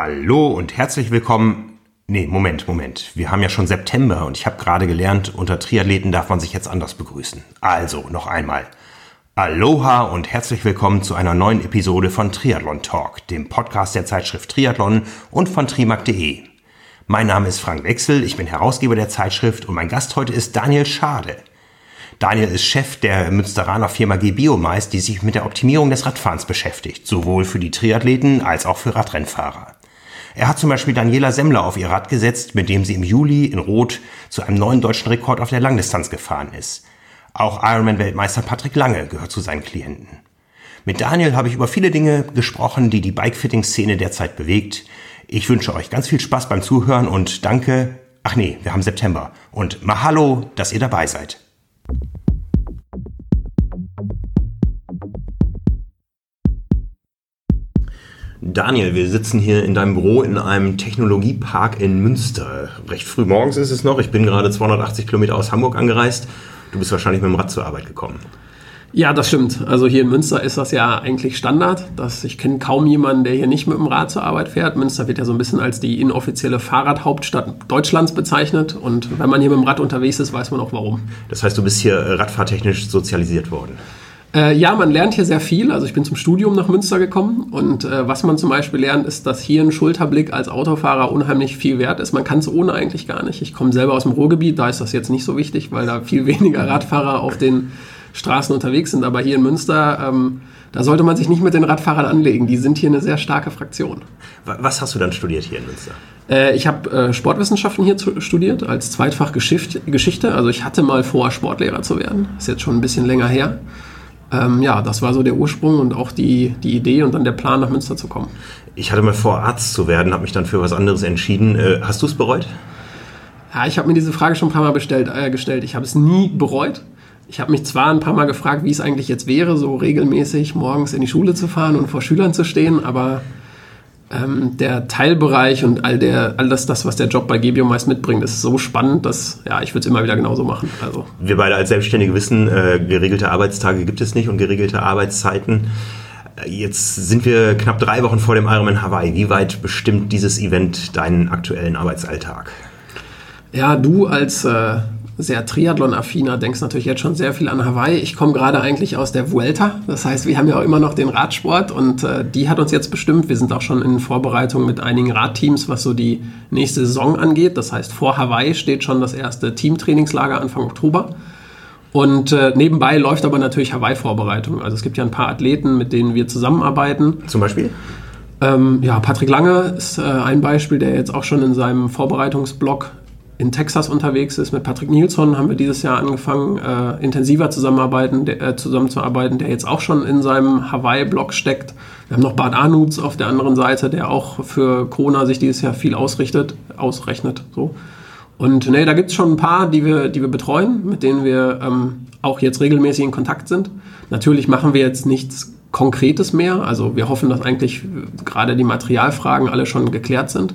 Hallo und herzlich willkommen. Nee, Moment, Moment. Wir haben ja schon September und ich habe gerade gelernt, unter Triathleten darf man sich jetzt anders begrüßen. Also, noch einmal. Aloha und herzlich willkommen zu einer neuen Episode von Triathlon Talk, dem Podcast der Zeitschrift Triathlon und von trimark.de. Mein Name ist Frank Wechsel, ich bin Herausgeber der Zeitschrift und mein Gast heute ist Daniel Schade. Daniel ist Chef der Münsteraner Firma G-Biomeist, die sich mit der Optimierung des Radfahrens beschäftigt, sowohl für die Triathleten als auch für Radrennfahrer. Er hat zum Beispiel Daniela Semmler auf ihr Rad gesetzt, mit dem sie im Juli in Rot zu einem neuen deutschen Rekord auf der Langdistanz gefahren ist. Auch Ironman-Weltmeister Patrick Lange gehört zu seinen Klienten. Mit Daniel habe ich über viele Dinge gesprochen, die die Bikefitting-Szene derzeit bewegt. Ich wünsche euch ganz viel Spaß beim Zuhören und danke. Ach nee, wir haben September. Und Mahalo, dass ihr dabei seid. Daniel, wir sitzen hier in deinem Büro in einem Technologiepark in Münster. Recht früh morgens ist es noch. Ich bin gerade 280 Kilometer aus Hamburg angereist. Du bist wahrscheinlich mit dem Rad zur Arbeit gekommen. Ja, das stimmt. Also hier in Münster ist das ja eigentlich Standard. Dass ich kenne kaum jemanden, der hier nicht mit dem Rad zur Arbeit fährt. Münster wird ja so ein bisschen als die inoffizielle Fahrradhauptstadt Deutschlands bezeichnet. Und wenn man hier mit dem Rad unterwegs ist, weiß man auch warum. Das heißt, du bist hier radfahrtechnisch sozialisiert worden. Äh, ja, man lernt hier sehr viel. Also ich bin zum Studium nach Münster gekommen und äh, was man zum Beispiel lernt, ist, dass hier ein Schulterblick als Autofahrer unheimlich viel wert ist. Man kann es ohne eigentlich gar nicht. Ich komme selber aus dem Ruhrgebiet, da ist das jetzt nicht so wichtig, weil da viel weniger Radfahrer auf den Straßen unterwegs sind. Aber hier in Münster, ähm, da sollte man sich nicht mit den Radfahrern anlegen. Die sind hier eine sehr starke Fraktion. Was hast du dann studiert hier in Münster? Äh, ich habe äh, Sportwissenschaften hier zu, studiert als Zweitfach Geschichte. Also ich hatte mal vor, Sportlehrer zu werden. Ist jetzt schon ein bisschen länger her. Ähm, ja, das war so der Ursprung und auch die, die Idee und dann der Plan, nach Münster zu kommen. Ich hatte mal vor, Arzt zu werden, habe mich dann für was anderes entschieden. Äh, hast du es bereut? Ja, ich habe mir diese Frage schon ein paar Mal bestellt, äh, gestellt. Ich habe es nie bereut. Ich habe mich zwar ein paar Mal gefragt, wie es eigentlich jetzt wäre, so regelmäßig morgens in die Schule zu fahren und vor Schülern zu stehen, aber ähm, der Teilbereich und all, der, all das, das, was der Job bei Gebio meist mitbringt, ist so spannend, dass ja, ich würde es immer wieder genauso machen. Also. Wir beide als Selbstständige wissen, äh, geregelte Arbeitstage gibt es nicht und geregelte Arbeitszeiten. Äh, jetzt sind wir knapp drei Wochen vor dem Ironman Hawaii. Wie weit bestimmt dieses Event deinen aktuellen Arbeitsalltag? Ja, du als äh, sehr Triathlon-affiner, denkst natürlich jetzt schon sehr viel an Hawaii. Ich komme gerade eigentlich aus der Vuelta. Das heißt, wir haben ja auch immer noch den Radsport und äh, die hat uns jetzt bestimmt. Wir sind auch schon in Vorbereitung mit einigen Radteams, was so die nächste Saison angeht. Das heißt, vor Hawaii steht schon das erste Teamtrainingslager Anfang Oktober. Und äh, nebenbei läuft aber natürlich Hawaii-Vorbereitung. Also es gibt ja ein paar Athleten, mit denen wir zusammenarbeiten. Zum Beispiel? Ähm, ja, Patrick Lange ist äh, ein Beispiel, der jetzt auch schon in seinem Vorbereitungsblog in Texas unterwegs ist. Mit Patrick Nilsson haben wir dieses Jahr angefangen, äh, intensiver zusammenarbeiten, der, äh, zusammenzuarbeiten, der jetzt auch schon in seinem Hawaii-Blog steckt. Wir haben noch Bart Arnutz auf der anderen Seite, der auch für Kona sich dieses Jahr viel ausrichtet, ausrechnet. So. Und nee, da gibt es schon ein paar, die wir, die wir betreuen, mit denen wir ähm, auch jetzt regelmäßig in Kontakt sind. Natürlich machen wir jetzt nichts Konkretes mehr. Also wir hoffen, dass eigentlich gerade die Materialfragen alle schon geklärt sind.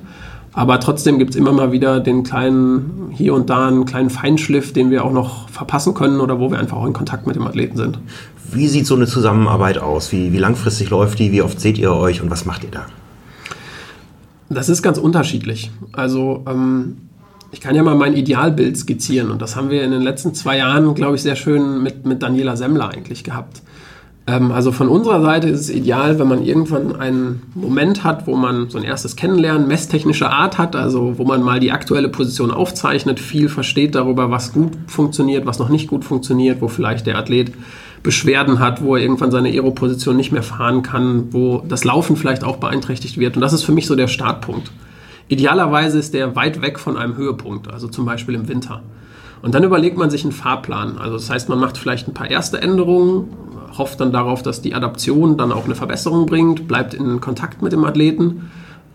Aber trotzdem gibt es immer mal wieder den kleinen, hier und da einen kleinen Feinschliff, den wir auch noch verpassen können oder wo wir einfach auch in Kontakt mit dem Athleten sind. Wie sieht so eine Zusammenarbeit aus? Wie, wie langfristig läuft die? Wie oft seht ihr euch und was macht ihr da? Das ist ganz unterschiedlich. Also ähm, ich kann ja mal mein Idealbild skizzieren und das haben wir in den letzten zwei Jahren, glaube ich, sehr schön mit, mit Daniela Semmler eigentlich gehabt. Ähm, also von unserer Seite ist es ideal, wenn man irgendwann einen Moment hat, wo man so ein erstes Kennenlernen messtechnischer Art hat, also wo man mal die aktuelle Position aufzeichnet, viel versteht darüber, was gut funktioniert, was noch nicht gut funktioniert, wo vielleicht der Athlet Beschwerden hat, wo er irgendwann seine Aero-Position nicht mehr fahren kann, wo das Laufen vielleicht auch beeinträchtigt wird. Und das ist für mich so der Startpunkt. Idealerweise ist der weit weg von einem Höhepunkt, also zum Beispiel im Winter. Und dann überlegt man sich einen Fahrplan. Also das heißt, man macht vielleicht ein paar erste Änderungen, hofft dann darauf, dass die Adaption dann auch eine Verbesserung bringt, bleibt in Kontakt mit dem Athleten,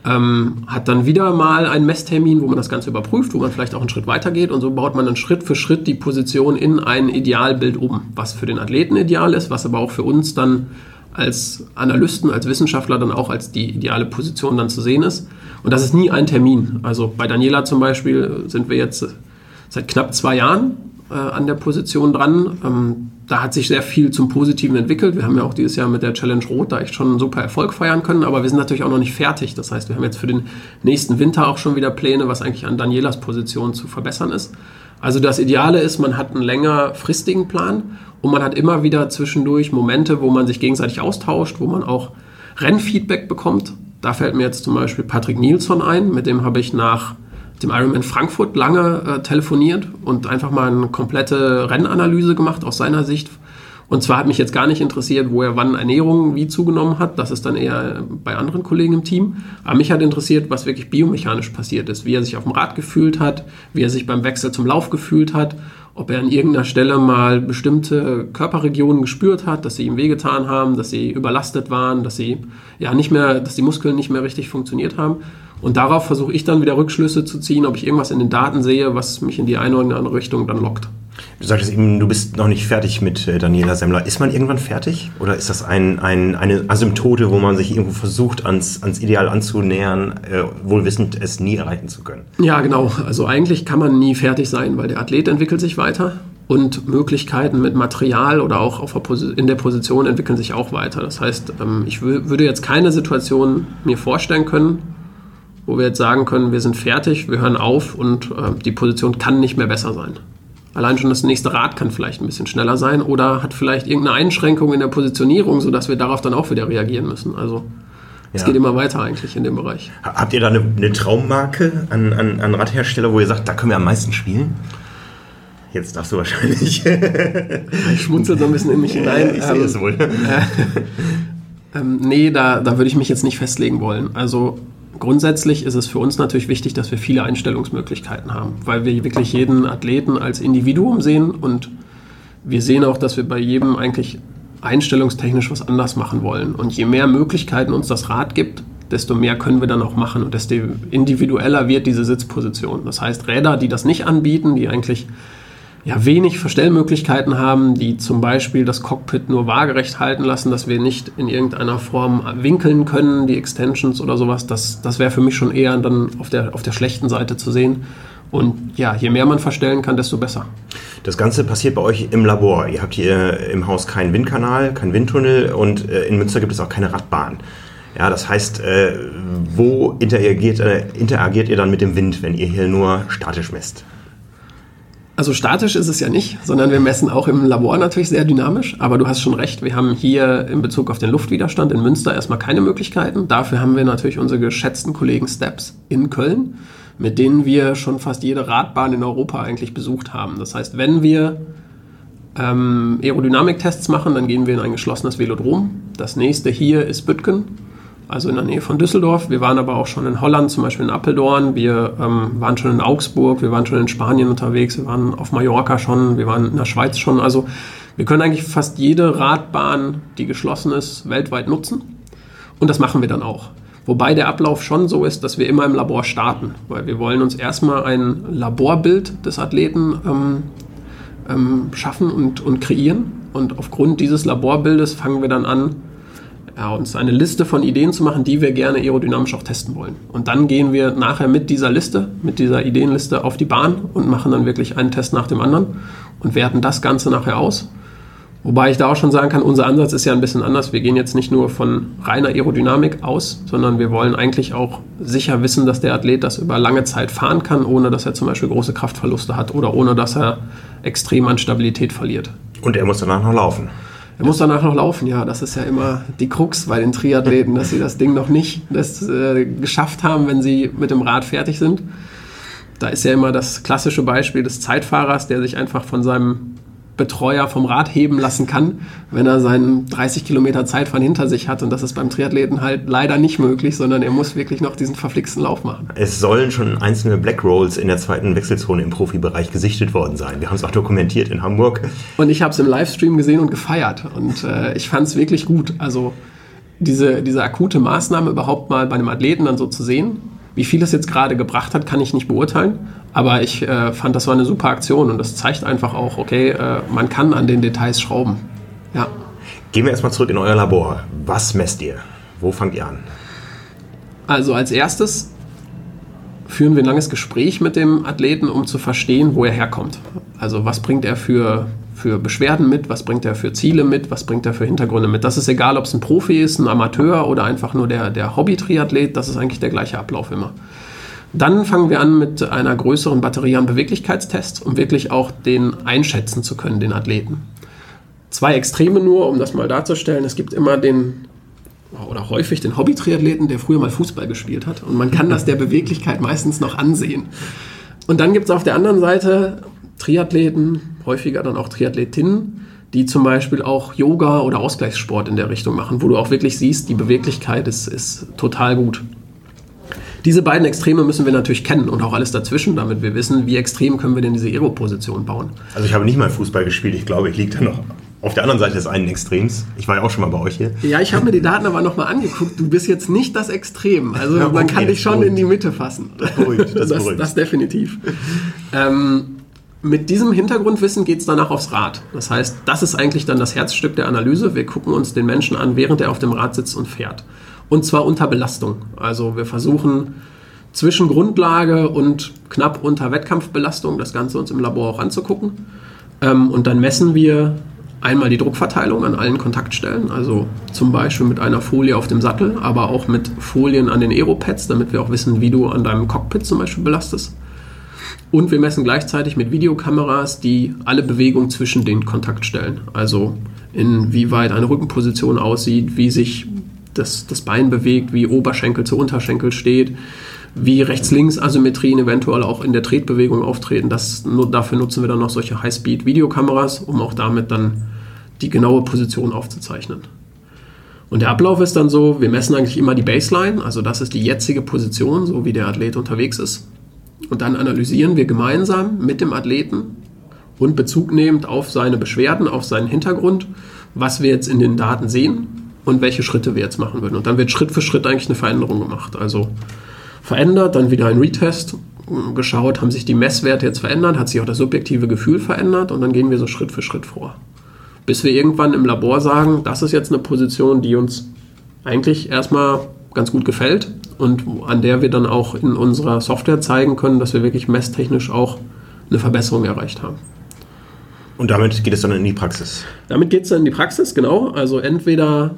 ähm, hat dann wieder mal einen Messtermin, wo man das Ganze überprüft, wo man vielleicht auch einen Schritt weiter geht und so baut man dann Schritt für Schritt die Position in ein Idealbild um, was für den Athleten ideal ist, was aber auch für uns dann als Analysten, als Wissenschaftler dann auch als die ideale Position dann zu sehen ist. Und das ist nie ein Termin. Also bei Daniela zum Beispiel sind wir jetzt seit knapp zwei Jahren äh, an der Position dran. Ähm, da hat sich sehr viel zum Positiven entwickelt. Wir haben ja auch dieses Jahr mit der Challenge Rot da echt schon einen super Erfolg feiern können, aber wir sind natürlich auch noch nicht fertig. Das heißt, wir haben jetzt für den nächsten Winter auch schon wieder Pläne, was eigentlich an Danielas Position zu verbessern ist. Also das Ideale ist, man hat einen längerfristigen Plan und man hat immer wieder zwischendurch Momente, wo man sich gegenseitig austauscht, wo man auch Rennfeedback bekommt. Da fällt mir jetzt zum Beispiel Patrick Nilsson ein, mit dem habe ich nach dem Ironman Frankfurt lange äh, telefoniert und einfach mal eine komplette Rennanalyse gemacht aus seiner Sicht. Und zwar hat mich jetzt gar nicht interessiert, wo er wann Ernährung wie zugenommen hat. Das ist dann eher bei anderen Kollegen im Team. Aber mich hat interessiert, was wirklich biomechanisch passiert ist. Wie er sich auf dem Rad gefühlt hat, wie er sich beim Wechsel zum Lauf gefühlt hat, ob er an irgendeiner Stelle mal bestimmte Körperregionen gespürt hat, dass sie ihm wehgetan haben, dass sie überlastet waren, dass sie ja nicht mehr, dass die Muskeln nicht mehr richtig funktioniert haben. Und darauf versuche ich dann wieder Rückschlüsse zu ziehen, ob ich irgendwas in den Daten sehe, was mich in die eine oder andere Richtung dann lockt. Du sagtest eben, du bist noch nicht fertig mit äh, Daniela Semmler. Ist man irgendwann fertig? Oder ist das ein, ein, eine Asymptote, wo man sich irgendwo versucht, ans, ans Ideal anzunähern, äh, wohl wissend, es nie erreichen zu können? Ja, genau. Also eigentlich kann man nie fertig sein, weil der Athlet entwickelt sich weiter und Möglichkeiten mit Material oder auch der in der Position entwickeln sich auch weiter. Das heißt, ähm, ich würde jetzt keine Situation mir vorstellen können, wo wir jetzt sagen können, wir sind fertig, wir hören auf und äh, die Position kann nicht mehr besser sein. Allein schon das nächste Rad kann vielleicht ein bisschen schneller sein oder hat vielleicht irgendeine Einschränkung in der Positionierung, sodass wir darauf dann auch wieder reagieren müssen. Also es ja. geht immer weiter eigentlich in dem Bereich. Habt ihr da eine, eine Traummarke an, an, an Radhersteller, wo ihr sagt, da können wir am meisten spielen? Jetzt darfst du wahrscheinlich. ich schmunzel so ein bisschen in mich hinein. ich sehe es ähm, wohl. Äh, ähm, nee, da, da würde ich mich jetzt nicht festlegen wollen. Also Grundsätzlich ist es für uns natürlich wichtig, dass wir viele Einstellungsmöglichkeiten haben, weil wir wirklich jeden Athleten als Individuum sehen und wir sehen auch, dass wir bei jedem eigentlich einstellungstechnisch was anders machen wollen. Und je mehr Möglichkeiten uns das Rad gibt, desto mehr können wir dann auch machen und desto individueller wird diese Sitzposition. Das heißt, Räder, die das nicht anbieten, die eigentlich ja, wenig Verstellmöglichkeiten haben, die zum Beispiel das Cockpit nur waagerecht halten lassen, dass wir nicht in irgendeiner Form winkeln können, die Extensions oder sowas, das, das wäre für mich schon eher dann auf der, auf der schlechten Seite zu sehen. Und ja, je mehr man verstellen kann, desto besser. Das Ganze passiert bei euch im Labor. Ihr habt hier im Haus keinen Windkanal, keinen Windtunnel und äh, in Münster gibt es auch keine Radbahn. Ja, das heißt, äh, wo interagiert, äh, interagiert ihr dann mit dem Wind, wenn ihr hier nur statisch messt? Also statisch ist es ja nicht, sondern wir messen auch im Labor natürlich sehr dynamisch. Aber du hast schon recht, wir haben hier in Bezug auf den Luftwiderstand in Münster erstmal keine Möglichkeiten. Dafür haben wir natürlich unsere geschätzten Kollegen Steps in Köln, mit denen wir schon fast jede Radbahn in Europa eigentlich besucht haben. Das heißt, wenn wir ähm, Aerodynamiktests machen, dann gehen wir in ein geschlossenes Velodrom. Das nächste hier ist Bütgen also in der Nähe von Düsseldorf. Wir waren aber auch schon in Holland, zum Beispiel in Appeldorn. Wir ähm, waren schon in Augsburg, wir waren schon in Spanien unterwegs, wir waren auf Mallorca schon, wir waren in der Schweiz schon. Also wir können eigentlich fast jede Radbahn, die geschlossen ist, weltweit nutzen. Und das machen wir dann auch. Wobei der Ablauf schon so ist, dass wir immer im Labor starten, weil wir wollen uns erstmal ein Laborbild des Athleten ähm, ähm, schaffen und, und kreieren. Und aufgrund dieses Laborbildes fangen wir dann an, ja, uns eine Liste von Ideen zu machen, die wir gerne aerodynamisch auch testen wollen. Und dann gehen wir nachher mit dieser Liste, mit dieser Ideenliste auf die Bahn und machen dann wirklich einen Test nach dem anderen und werten das Ganze nachher aus. Wobei ich da auch schon sagen kann, unser Ansatz ist ja ein bisschen anders. Wir gehen jetzt nicht nur von reiner Aerodynamik aus, sondern wir wollen eigentlich auch sicher wissen, dass der Athlet das über lange Zeit fahren kann, ohne dass er zum Beispiel große Kraftverluste hat oder ohne dass er extrem an Stabilität verliert. Und er muss danach noch laufen. Er muss danach noch laufen, ja. Das ist ja immer die Krux bei den Triathleten, dass sie das Ding noch nicht das, äh, geschafft haben, wenn sie mit dem Rad fertig sind. Da ist ja immer das klassische Beispiel des Zeitfahrers, der sich einfach von seinem Betreuer vom Rad heben lassen kann, wenn er seinen 30 Kilometer Zeitfahren hinter sich hat. Und das ist beim Triathleten halt leider nicht möglich, sondern er muss wirklich noch diesen verflixten Lauf machen. Es sollen schon einzelne Black Rolls in der zweiten Wechselzone im Profibereich gesichtet worden sein. Wir haben es auch dokumentiert in Hamburg. Und ich habe es im Livestream gesehen und gefeiert. Und äh, ich fand es wirklich gut. Also diese, diese akute Maßnahme überhaupt mal bei einem Athleten dann so zu sehen, wie viel es jetzt gerade gebracht hat, kann ich nicht beurteilen. Aber ich äh, fand, das war eine super Aktion und das zeigt einfach auch, okay, äh, man kann an den Details schrauben. Ja. Gehen wir erstmal zurück in euer Labor. Was messt ihr? Wo fangt ihr an? Also als erstes führen wir ein langes Gespräch mit dem Athleten, um zu verstehen, wo er herkommt. Also was bringt er für, für Beschwerden mit, was bringt er für Ziele mit, was bringt er für Hintergründe mit. Das ist egal, ob es ein Profi ist, ein Amateur oder einfach nur der, der Hobby-Triathlet, das ist eigentlich der gleiche Ablauf immer. Dann fangen wir an mit einer größeren Batterie an Beweglichkeitstests, um wirklich auch den einschätzen zu können, den Athleten. Zwei Extreme nur, um das mal darzustellen. Es gibt immer den oder häufig den Hobby-Triathleten, der früher mal Fußball gespielt hat. Und man kann das der Beweglichkeit meistens noch ansehen. Und dann gibt es auf der anderen Seite Triathleten, häufiger dann auch Triathletinnen, die zum Beispiel auch Yoga oder Ausgleichssport in der Richtung machen, wo du auch wirklich siehst, die Beweglichkeit ist, ist total gut. Diese beiden Extreme müssen wir natürlich kennen und auch alles dazwischen, damit wir wissen, wie extrem können wir denn diese Aero-Position bauen. Also ich habe nicht mal Fußball gespielt, ich glaube, ich liege da noch auf der anderen Seite des einen Extrems. Ich war ja auch schon mal bei euch hier. Ja, ich habe mir die Daten aber nochmal angeguckt. Du bist jetzt nicht das Extrem. Also ja, man kann dich schon beruhigt. in die Mitte fassen. Das beruhigt, das, das, beruhigt. das definitiv. Ähm, mit diesem Hintergrundwissen geht es danach aufs Rad. Das heißt, das ist eigentlich dann das Herzstück der Analyse. Wir gucken uns den Menschen an, während er auf dem Rad sitzt und fährt. Und zwar unter Belastung. Also wir versuchen zwischen Grundlage und knapp unter Wettkampfbelastung das Ganze uns im Labor auch anzugucken. Ähm, und dann messen wir einmal die Druckverteilung an allen Kontaktstellen, also zum Beispiel mit einer Folie auf dem Sattel, aber auch mit Folien an den Aeropads, damit wir auch wissen, wie du an deinem Cockpit zum Beispiel belastest. Und wir messen gleichzeitig mit Videokameras die alle Bewegungen zwischen den Kontaktstellen, also inwieweit eine Rückenposition aussieht, wie sich das, das Bein bewegt, wie Oberschenkel zu Unterschenkel steht, wie Rechts-Links-Asymmetrien eventuell auch in der Tretbewegung auftreten. Das, nur dafür nutzen wir dann noch solche High-Speed-Videokameras, um auch damit dann die genaue Position aufzuzeichnen. Und der Ablauf ist dann so, wir messen eigentlich immer die Baseline, also das ist die jetzige Position, so wie der Athlet unterwegs ist. Und dann analysieren wir gemeinsam mit dem Athleten und Bezug nehmend auf seine Beschwerden, auf seinen Hintergrund, was wir jetzt in den Daten sehen und welche Schritte wir jetzt machen würden. Und dann wird Schritt für Schritt eigentlich eine Veränderung gemacht. Also verändert, dann wieder ein Retest geschaut, haben sich die Messwerte jetzt verändert, hat sich auch das subjektive Gefühl verändert und dann gehen wir so Schritt für Schritt vor. Bis wir irgendwann im Labor sagen, das ist jetzt eine Position, die uns eigentlich erstmal ganz gut gefällt und an der wir dann auch in unserer Software zeigen können, dass wir wirklich messtechnisch auch eine Verbesserung erreicht haben. Und damit geht es dann in die Praxis? Damit geht es dann in die Praxis, genau. Also entweder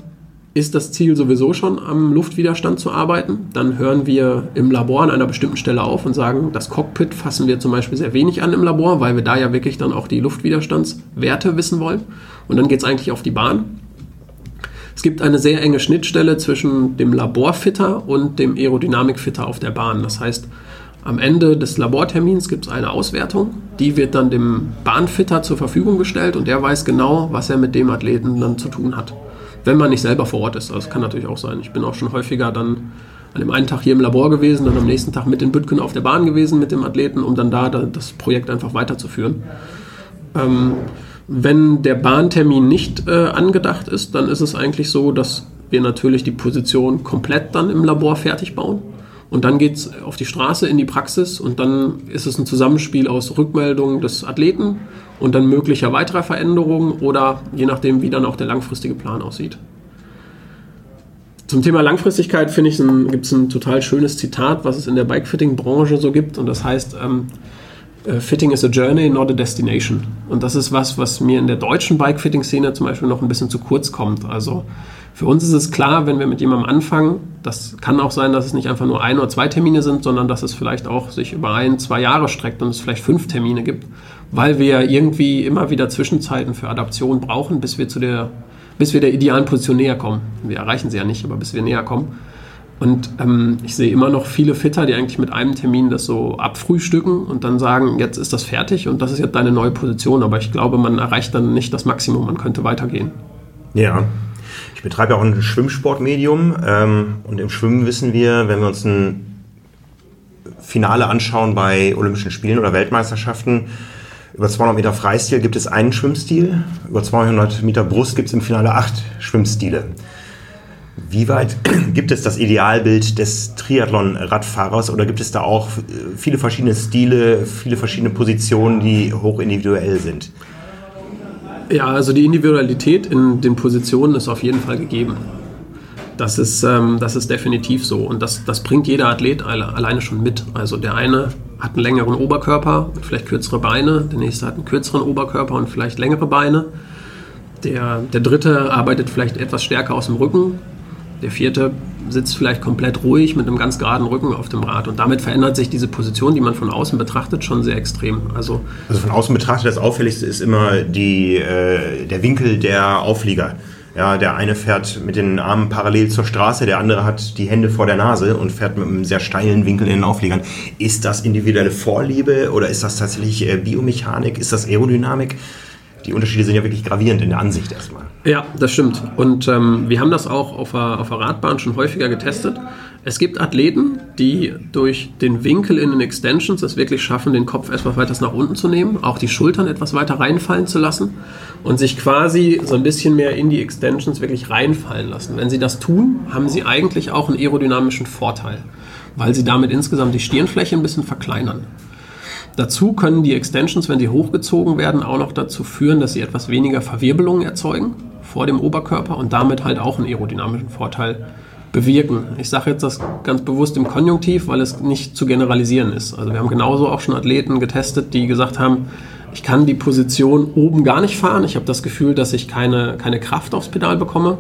ist das Ziel sowieso schon am Luftwiderstand zu arbeiten. Dann hören wir im Labor an einer bestimmten Stelle auf und sagen, das Cockpit fassen wir zum Beispiel sehr wenig an im Labor, weil wir da ja wirklich dann auch die Luftwiderstandswerte wissen wollen. Und dann geht es eigentlich auf die Bahn. Es gibt eine sehr enge Schnittstelle zwischen dem Laborfitter und dem Aerodynamikfitter auf der Bahn. Das heißt, am Ende des Labortermins gibt es eine Auswertung, die wird dann dem Bahnfitter zur Verfügung gestellt und der weiß genau, was er mit dem Athleten dann zu tun hat wenn man nicht selber vor Ort ist. Also das kann natürlich auch sein. Ich bin auch schon häufiger dann an dem einen Tag hier im Labor gewesen, dann am nächsten Tag mit den Bütken auf der Bahn gewesen mit dem Athleten, um dann da das Projekt einfach weiterzuführen. Ähm, wenn der Bahntermin nicht äh, angedacht ist, dann ist es eigentlich so, dass wir natürlich die Position komplett dann im Labor fertig bauen. Und dann geht es auf die Straße in die Praxis und dann ist es ein Zusammenspiel aus Rückmeldungen des Athleten und dann möglicher weiterer Veränderungen oder je nachdem, wie dann auch der langfristige Plan aussieht. Zum Thema Langfristigkeit finde ich, gibt es ein total schönes Zitat, was es in der Bikefitting-Branche so gibt und das heißt, ähm, äh, Fitting is a journey, not a destination. Und das ist was, was mir in der deutschen Bikefitting-Szene zum Beispiel noch ein bisschen zu kurz kommt. Also für uns ist es klar, wenn wir mit jemandem anfangen, das kann auch sein, dass es nicht einfach nur ein oder zwei Termine sind, sondern dass es vielleicht auch sich über ein, zwei Jahre streckt und es vielleicht fünf Termine gibt, weil wir irgendwie immer wieder Zwischenzeiten für Adaption brauchen, bis wir zu der, bis wir der idealen Position näher kommen. Wir erreichen sie ja nicht, aber bis wir näher kommen. Und ähm, ich sehe immer noch viele Fitter, die eigentlich mit einem Termin das so abfrühstücken und dann sagen, jetzt ist das fertig und das ist jetzt deine neue Position. Aber ich glaube, man erreicht dann nicht das Maximum, man könnte weitergehen. Ja, ich betreibe ja auch ein Schwimmsportmedium ähm, und im Schwimmen wissen wir, wenn wir uns ein Finale anschauen bei Olympischen Spielen oder Weltmeisterschaften, über 200 Meter Freistil gibt es einen Schwimmstil, über 200 Meter Brust gibt es im Finale acht Schwimmstile. Wie weit gibt es das Idealbild des Triathlon-Radfahrers oder gibt es da auch viele verschiedene Stile, viele verschiedene Positionen, die hoch individuell sind? Ja, also die Individualität in den Positionen ist auf jeden Fall gegeben. Das ist, ähm, das ist definitiv so. Und das, das bringt jeder Athlet alle, alleine schon mit. Also der eine hat einen längeren Oberkörper und vielleicht kürzere Beine, der nächste hat einen kürzeren Oberkörper und vielleicht längere Beine. Der, der dritte arbeitet vielleicht etwas stärker aus dem Rücken. Der vierte sitzt vielleicht komplett ruhig mit einem ganz geraden Rücken auf dem Rad. Und damit verändert sich diese Position, die man von außen betrachtet, schon sehr extrem. Also, also von außen betrachtet, das Auffälligste ist immer die, äh, der Winkel der Auflieger. Ja, der eine fährt mit den Armen parallel zur Straße, der andere hat die Hände vor der Nase und fährt mit einem sehr steilen Winkel in den Aufliegern. Ist das individuelle Vorliebe oder ist das tatsächlich äh, Biomechanik? Ist das Aerodynamik? Die Unterschiede sind ja wirklich gravierend in der Ansicht erstmal. Ja, das stimmt. Und ähm, wir haben das auch auf der, auf der Radbahn schon häufiger getestet. Es gibt Athleten, die durch den Winkel in den Extensions es wirklich schaffen, den Kopf etwas weiter nach unten zu nehmen, auch die Schultern etwas weiter reinfallen zu lassen und sich quasi so ein bisschen mehr in die Extensions wirklich reinfallen lassen. Wenn sie das tun, haben sie eigentlich auch einen aerodynamischen Vorteil, weil sie damit insgesamt die Stirnfläche ein bisschen verkleinern. Dazu können die Extensions, wenn sie hochgezogen werden, auch noch dazu führen, dass sie etwas weniger Verwirbelungen erzeugen vor dem Oberkörper und damit halt auch einen aerodynamischen Vorteil bewirken. Ich sage jetzt das ganz bewusst im Konjunktiv, weil es nicht zu generalisieren ist. Also wir haben genauso auch schon Athleten getestet, die gesagt haben, ich kann die Position oben gar nicht fahren. Ich habe das Gefühl, dass ich keine, keine Kraft aufs Pedal bekomme.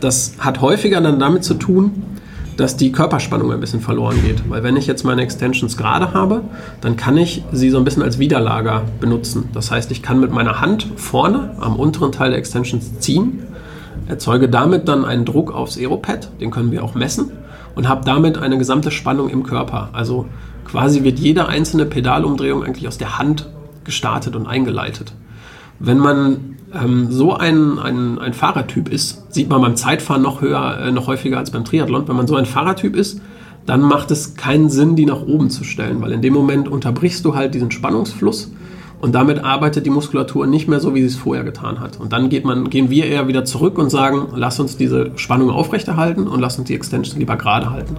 Das hat häufiger dann damit zu tun, dass die Körperspannung ein bisschen verloren geht. Weil wenn ich jetzt meine Extensions gerade habe, dann kann ich sie so ein bisschen als Widerlager benutzen. Das heißt, ich kann mit meiner Hand vorne am unteren Teil der Extensions ziehen erzeuge damit dann einen Druck aufs Aeropad, den können wir auch messen, und habe damit eine gesamte Spannung im Körper. Also quasi wird jede einzelne Pedalumdrehung eigentlich aus der Hand gestartet und eingeleitet. Wenn man ähm, so ein, ein, ein Fahrertyp ist, sieht man beim Zeitfahren noch höher, äh, noch häufiger als beim Triathlon. Wenn man so ein Fahrertyp ist, dann macht es keinen Sinn, die nach oben zu stellen, weil in dem Moment unterbrichst du halt diesen Spannungsfluss und damit arbeitet die Muskulatur nicht mehr so, wie sie es vorher getan hat. Und dann man, gehen wir eher wieder zurück und sagen, lass uns diese Spannung aufrechterhalten und lass uns die Extension lieber gerade halten.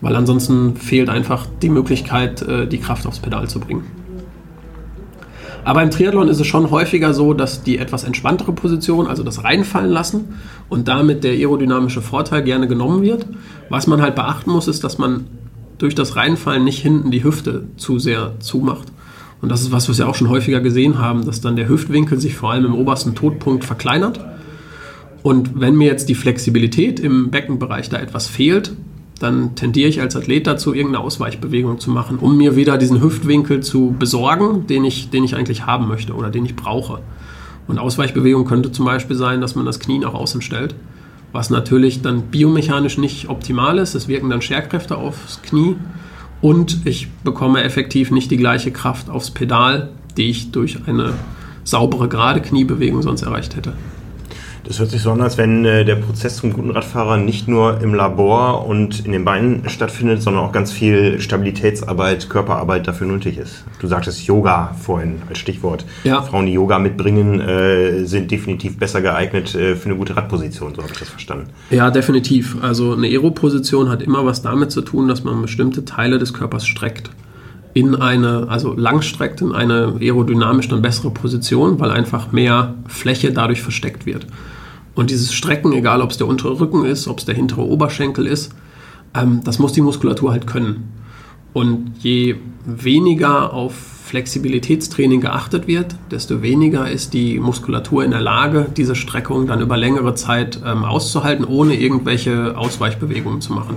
Weil ansonsten fehlt einfach die Möglichkeit, äh, die Kraft aufs Pedal zu bringen. Aber im Triathlon ist es schon häufiger so, dass die etwas entspanntere Position, also das Reinfallen lassen und damit der aerodynamische Vorteil gerne genommen wird. Was man halt beachten muss, ist, dass man durch das Reinfallen nicht hinten die Hüfte zu sehr zumacht. Und das ist was, was wir auch schon häufiger gesehen haben, dass dann der Hüftwinkel sich vor allem im obersten Todpunkt verkleinert. Und wenn mir jetzt die Flexibilität im Beckenbereich da etwas fehlt, dann tendiere ich als Athlet dazu, irgendeine Ausweichbewegung zu machen, um mir wieder diesen Hüftwinkel zu besorgen, den ich, den ich eigentlich haben möchte oder den ich brauche. Und Ausweichbewegung könnte zum Beispiel sein, dass man das Knie nach außen stellt, was natürlich dann biomechanisch nicht optimal ist. Es wirken dann Scherkräfte aufs Knie und ich bekomme effektiv nicht die gleiche Kraft aufs Pedal, die ich durch eine saubere gerade Kniebewegung sonst erreicht hätte. Das hört sich so an, als wenn äh, der Prozess zum guten Radfahrer nicht nur im Labor und in den Beinen stattfindet, sondern auch ganz viel Stabilitätsarbeit, Körperarbeit dafür nötig ist. Du sagtest Yoga vorhin als Stichwort. Ja. Frauen, die Yoga mitbringen, äh, sind definitiv besser geeignet äh, für eine gute Radposition, so habe ich das verstanden. Ja, definitiv. Also eine Aero-Position hat immer was damit zu tun, dass man bestimmte Teile des Körpers streckt in eine, also langstreckt in eine aerodynamisch dann bessere Position, weil einfach mehr Fläche dadurch versteckt wird. Und dieses Strecken, egal ob es der untere Rücken ist, ob es der hintere Oberschenkel ist, ähm, das muss die Muskulatur halt können. Und je weniger auf Flexibilitätstraining geachtet wird, desto weniger ist die Muskulatur in der Lage, diese Streckung dann über längere Zeit ähm, auszuhalten, ohne irgendwelche Ausweichbewegungen zu machen.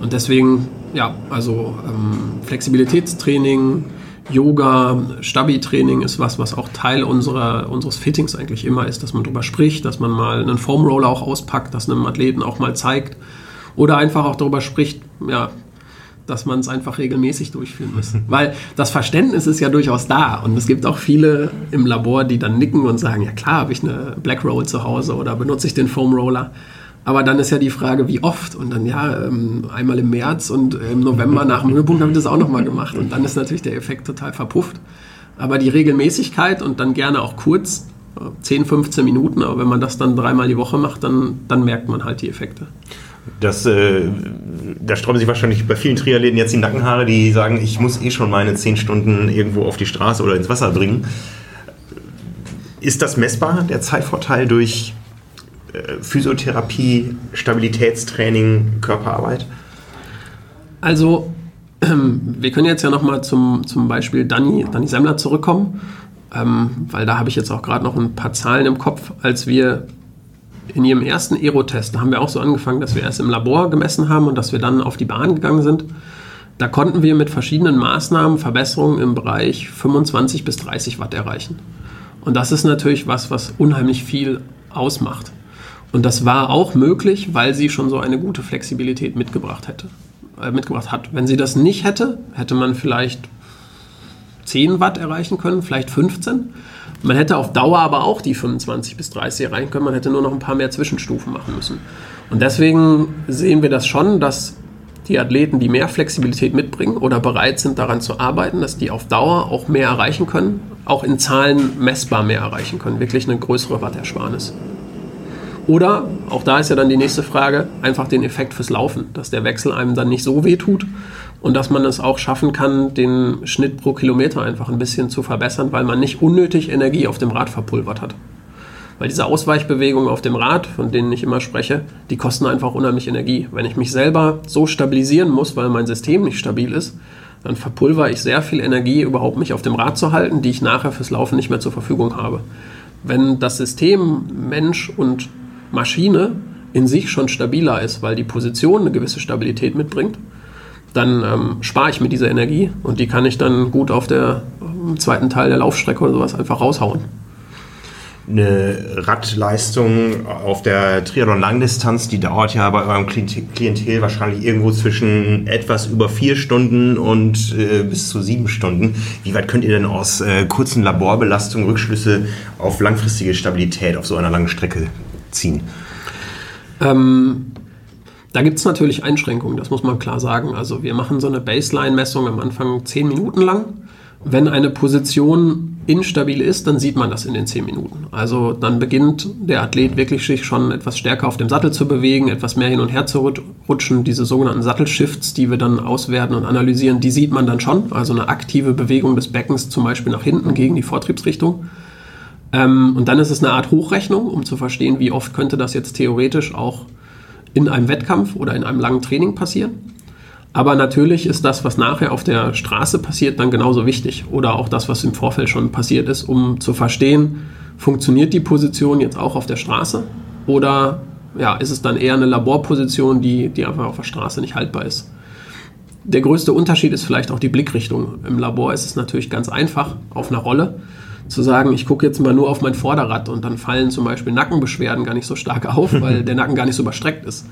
Und deswegen, ja, also ähm, Flexibilitätstraining, Yoga, Stabi-Training ist was, was auch Teil unserer, unseres Fittings eigentlich immer ist, dass man darüber spricht, dass man mal einen Foam Roller auch auspackt, das einem Athleten auch mal zeigt. Oder einfach auch darüber spricht, ja, dass man es einfach regelmäßig durchführen muss. Weil das Verständnis ist ja durchaus da. Und es gibt auch viele im Labor, die dann nicken und sagen, ja klar, habe ich eine Black Roll zu Hause oder benutze ich den Foam Roller. Aber dann ist ja die Frage, wie oft? Und dann ja, ähm, einmal im März und äh, im November nach dem Höhepunkt habe ich das auch nochmal gemacht. Und dann ist natürlich der Effekt total verpufft. Aber die Regelmäßigkeit und dann gerne auch kurz, 10, äh, 15 Minuten, aber wenn man das dann dreimal die Woche macht, dann, dann merkt man halt die Effekte. Das, äh, da sträuben sich wahrscheinlich bei vielen Triathleten jetzt die Nackenhaare, die sagen, ich muss eh schon meine 10 Stunden irgendwo auf die Straße oder ins Wasser bringen. Ist das messbar, der Zeitvorteil durch Physiotherapie, Stabilitätstraining, Körperarbeit? Also, wir können jetzt ja nochmal zum, zum Beispiel Dani, Dani Semmler zurückkommen, ähm, weil da habe ich jetzt auch gerade noch ein paar Zahlen im Kopf. Als wir in ihrem ersten Aero-Test, da haben wir auch so angefangen, dass wir erst im Labor gemessen haben und dass wir dann auf die Bahn gegangen sind. Da konnten wir mit verschiedenen Maßnahmen Verbesserungen im Bereich 25 bis 30 Watt erreichen. Und das ist natürlich was, was unheimlich viel ausmacht. Und das war auch möglich, weil sie schon so eine gute Flexibilität mitgebracht hätte, äh, mitgebracht hat. Wenn sie das nicht hätte, hätte man vielleicht 10 Watt erreichen können, vielleicht 15. Man hätte auf Dauer aber auch die 25 bis 30 erreichen können. Man hätte nur noch ein paar mehr Zwischenstufen machen müssen. Und deswegen sehen wir das schon, dass die Athleten, die mehr Flexibilität mitbringen oder bereit sind, daran zu arbeiten, dass die auf Dauer auch mehr erreichen können, auch in Zahlen messbar mehr erreichen können, wirklich eine größere Wattersparnis. Oder, auch da ist ja dann die nächste Frage, einfach den Effekt fürs Laufen, dass der Wechsel einem dann nicht so weh tut und dass man es auch schaffen kann, den Schnitt pro Kilometer einfach ein bisschen zu verbessern, weil man nicht unnötig Energie auf dem Rad verpulvert hat. Weil diese Ausweichbewegungen auf dem Rad, von denen ich immer spreche, die kosten einfach unheimlich Energie. Wenn ich mich selber so stabilisieren muss, weil mein System nicht stabil ist, dann verpulver ich sehr viel Energie, überhaupt mich auf dem Rad zu halten, die ich nachher fürs Laufen nicht mehr zur Verfügung habe. Wenn das System Mensch und Maschine in sich schon stabiler ist, weil die Position eine gewisse Stabilität mitbringt, dann ähm, spare ich mir diese Energie und die kann ich dann gut auf der im zweiten Teil der Laufstrecke oder sowas einfach raushauen eine Radleistung auf der Triathlon-Langdistanz, die dauert ja bei eurem Klientel wahrscheinlich irgendwo zwischen etwas über vier Stunden und äh, bis zu sieben Stunden. Wie weit könnt ihr denn aus äh, kurzen Laborbelastungen Rückschlüsse auf langfristige Stabilität auf so einer langen Strecke ziehen? Ähm, da gibt es natürlich Einschränkungen, das muss man klar sagen. Also wir machen so eine Baseline-Messung am Anfang zehn Minuten lang. Wenn eine Position instabil ist, dann sieht man das in den 10 Minuten. Also dann beginnt der Athlet wirklich sich schon etwas stärker auf dem Sattel zu bewegen, etwas mehr hin und her zu rutschen. Diese sogenannten Sattelshifts, die wir dann auswerten und analysieren, die sieht man dann schon. Also eine aktive Bewegung des Beckens zum Beispiel nach hinten gegen die Vortriebsrichtung. Ähm, und dann ist es eine Art Hochrechnung, um zu verstehen, wie oft könnte das jetzt theoretisch auch in einem Wettkampf oder in einem langen Training passieren. Aber natürlich ist das, was nachher auf der Straße passiert, dann genauso wichtig. Oder auch das, was im Vorfeld schon passiert ist, um zu verstehen, funktioniert die Position jetzt auch auf der Straße? Oder ja, ist es dann eher eine Laborposition, die, die einfach auf der Straße nicht haltbar ist? Der größte Unterschied ist vielleicht auch die Blickrichtung. Im Labor ist es natürlich ganz einfach auf einer Rolle zu sagen, ich gucke jetzt mal nur auf mein Vorderrad und dann fallen zum Beispiel Nackenbeschwerden gar nicht so stark auf, weil der Nacken gar nicht so überstreckt ist.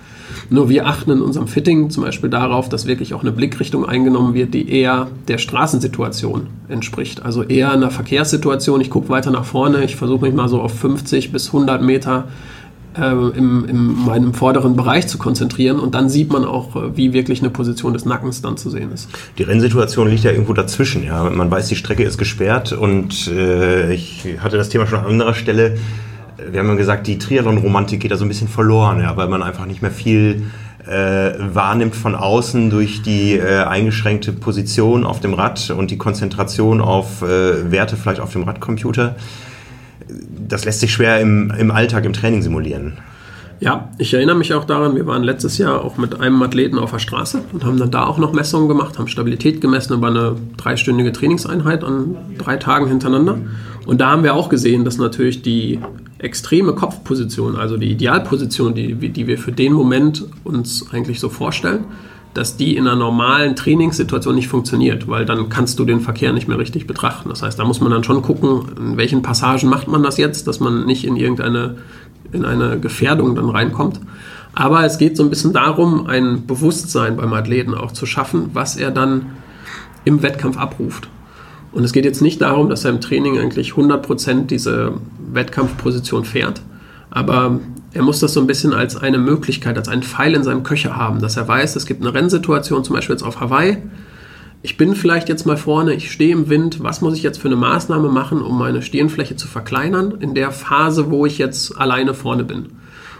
Nur wir achten in unserem Fitting zum Beispiel darauf, dass wirklich auch eine Blickrichtung eingenommen wird, die eher der Straßensituation entspricht. Also eher einer Verkehrssituation. Ich gucke weiter nach vorne, ich versuche mich mal so auf 50 bis 100 Meter äh, im, in meinem vorderen Bereich zu konzentrieren und dann sieht man auch, äh, wie wirklich eine Position des Nackens dann zu sehen ist. Die Rennsituation liegt ja irgendwo dazwischen. Ja. Man weiß, die Strecke ist gesperrt und äh, ich hatte das Thema schon an anderer Stelle wir haben ja gesagt, die Triathlon-Romantik geht da so ein bisschen verloren, ja, weil man einfach nicht mehr viel äh, wahrnimmt von außen durch die äh, eingeschränkte Position auf dem Rad und die Konzentration auf äh, Werte vielleicht auf dem Radcomputer. Das lässt sich schwer im, im Alltag, im Training simulieren. Ja, ich erinnere mich auch daran, wir waren letztes Jahr auch mit einem Athleten auf der Straße und haben dann da auch noch Messungen gemacht, haben Stabilität gemessen über eine dreistündige Trainingseinheit an drei Tagen hintereinander. Und da haben wir auch gesehen, dass natürlich die extreme Kopfposition, also die Idealposition, die, die wir für den Moment uns eigentlich so vorstellen, dass die in einer normalen Trainingssituation nicht funktioniert, weil dann kannst du den Verkehr nicht mehr richtig betrachten. Das heißt, da muss man dann schon gucken, in welchen Passagen macht man das jetzt, dass man nicht in irgendeine in eine Gefährdung dann reinkommt. Aber es geht so ein bisschen darum, ein Bewusstsein beim Athleten auch zu schaffen, was er dann im Wettkampf abruft. Und es geht jetzt nicht darum, dass er im Training eigentlich 100% diese Wettkampfposition fährt, aber er muss das so ein bisschen als eine Möglichkeit, als einen Pfeil in seinem Köcher haben, dass er weiß, es gibt eine Rennsituation, zum Beispiel jetzt auf Hawaii. Ich bin vielleicht jetzt mal vorne, ich stehe im Wind, was muss ich jetzt für eine Maßnahme machen, um meine Stirnfläche zu verkleinern in der Phase, wo ich jetzt alleine vorne bin.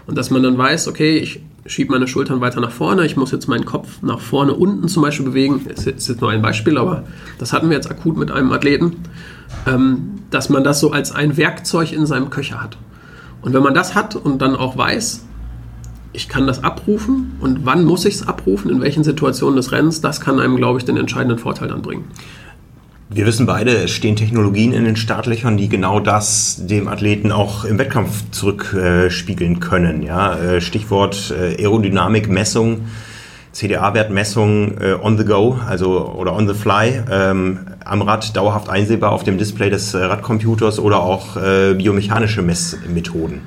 Und dass man dann weiß, okay, ich schiebe meine Schultern weiter nach vorne, ich muss jetzt meinen Kopf nach vorne unten zum Beispiel bewegen. Das ist jetzt nur ein Beispiel, aber das hatten wir jetzt akut mit einem Athleten, ähm, dass man das so als ein Werkzeug in seinem Köcher hat. Und wenn man das hat und dann auch weiß, ich kann das abrufen und wann muss ich es abrufen, in welchen Situationen des Rennens, das kann einem, glaube ich, den entscheidenden Vorteil dann bringen. Wir wissen beide, es stehen Technologien in den Startlöchern, die genau das dem Athleten auch im Wettkampf zurückspiegeln können. Ja? Äh, Stichwort äh, Aerodynamik, Messung, CDA-Wertmessung äh, on the go, also oder on the fly, ähm, am Rad dauerhaft einsehbar auf dem Display des äh, Radcomputers oder auch äh, biomechanische Messmethoden.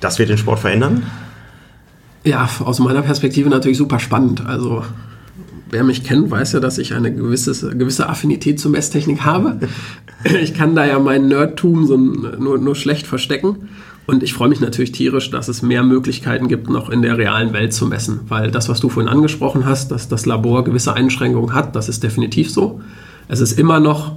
Das wird den Sport verändern? Ja, aus meiner Perspektive natürlich super spannend. Also wer mich kennt, weiß ja, dass ich eine gewisse, gewisse Affinität zur Messtechnik habe. Ich kann da ja mein Nerdtum so nur, nur schlecht verstecken. Und ich freue mich natürlich tierisch, dass es mehr Möglichkeiten gibt, noch in der realen Welt zu messen. Weil das, was du vorhin angesprochen hast, dass das Labor gewisse Einschränkungen hat, das ist definitiv so. Es ist immer noch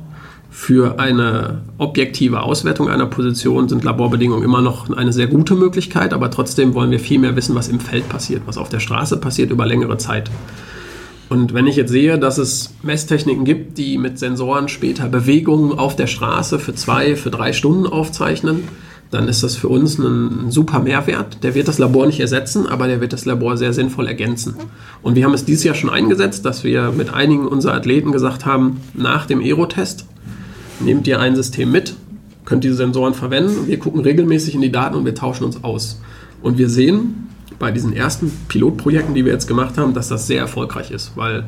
für eine objektive Auswertung einer Position sind Laborbedingungen immer noch eine sehr gute Möglichkeit, aber trotzdem wollen wir viel mehr wissen, was im Feld passiert, was auf der Straße passiert über längere Zeit. Und wenn ich jetzt sehe, dass es Messtechniken gibt, die mit Sensoren später Bewegungen auf der Straße für zwei, für drei Stunden aufzeichnen, dann ist das für uns ein, super Mehrwert. Der wird das Labor nicht ersetzen, aber der wird das Labor sehr sinnvoll ergänzen. Und wir haben es dieses Jahr schon eingesetzt, dass wir mit einigen unserer Athleten gesagt haben, nach dem Aero-Test nehmt ihr ein System mit, könnt diese Sensoren verwenden. Wir gucken regelmäßig in die Daten und wir tauschen uns aus. Und wir sehen, bei diesen ersten Pilotprojekten, die wir jetzt gemacht haben, dass das sehr erfolgreich ist, weil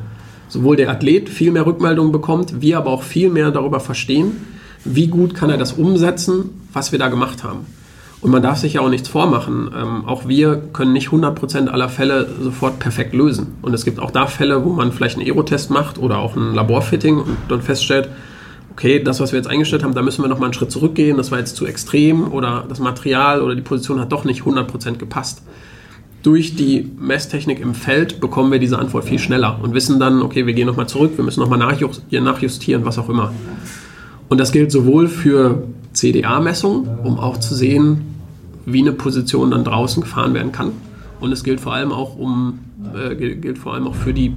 sowohl der Athlet viel mehr Rückmeldungen bekommt, wir aber auch viel mehr darüber verstehen, wie gut kann er das umsetzen, was wir da gemacht haben. Und man darf sich ja auch nichts vormachen. Ähm, auch wir können nicht 100% aller Fälle sofort perfekt lösen. Und es gibt auch da Fälle, wo man vielleicht einen Aerotest macht oder auch ein Laborfitting und dann feststellt, okay, das, was wir jetzt eingestellt haben, da müssen wir nochmal einen Schritt zurückgehen, das war jetzt zu extrem oder das Material oder die Position hat doch nicht 100% gepasst durch die Messtechnik im Feld bekommen wir diese Antwort viel schneller und wissen dann, okay, wir gehen nochmal zurück, wir müssen nochmal nachjustieren, was auch immer. Und das gilt sowohl für CDA-Messungen, um auch zu sehen, wie eine Position dann draußen gefahren werden kann. Und es gilt vor allem auch um äh, gilt vor allem auch für die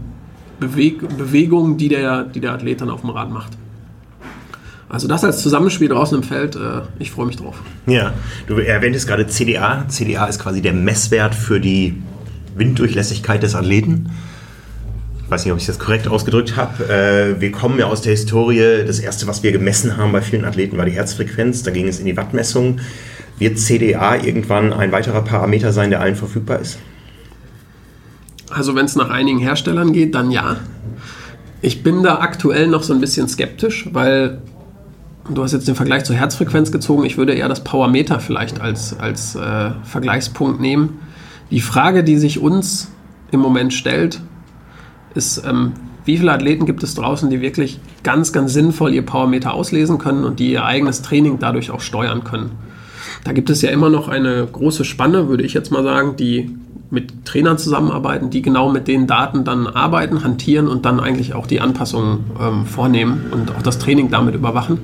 Beweg Bewegung, die der, die der Athlet dann auf dem Rad macht. Also das als Zusammenspiel draußen im Feld, äh, ich freue mich drauf. Ja, du erwähntest gerade CDA. CDA ist quasi der Messwert für die Winddurchlässigkeit des Athleten. Ich weiß nicht, ob ich das korrekt ausgedrückt habe. Äh, wir kommen ja aus der Historie. Das erste, was wir gemessen haben bei vielen Athleten, war die Herzfrequenz. Da ging es in die Wattmessung. Wird CDA irgendwann ein weiterer Parameter sein, der allen verfügbar ist? Also wenn es nach einigen Herstellern geht, dann ja. Ich bin da aktuell noch so ein bisschen skeptisch, weil Du hast jetzt den Vergleich zur Herzfrequenz gezogen. Ich würde eher das Powermeter vielleicht als, als äh, Vergleichspunkt nehmen. Die Frage, die sich uns im Moment stellt, ist, ähm, wie viele Athleten gibt es draußen, die wirklich ganz, ganz sinnvoll ihr Powermeter auslesen können und die ihr eigenes Training dadurch auch steuern können? Da gibt es ja immer noch eine große Spanne, würde ich jetzt mal sagen, die mit Trainern zusammenarbeiten, die genau mit den Daten dann arbeiten, hantieren und dann eigentlich auch die Anpassungen ähm, vornehmen und auch das Training damit überwachen.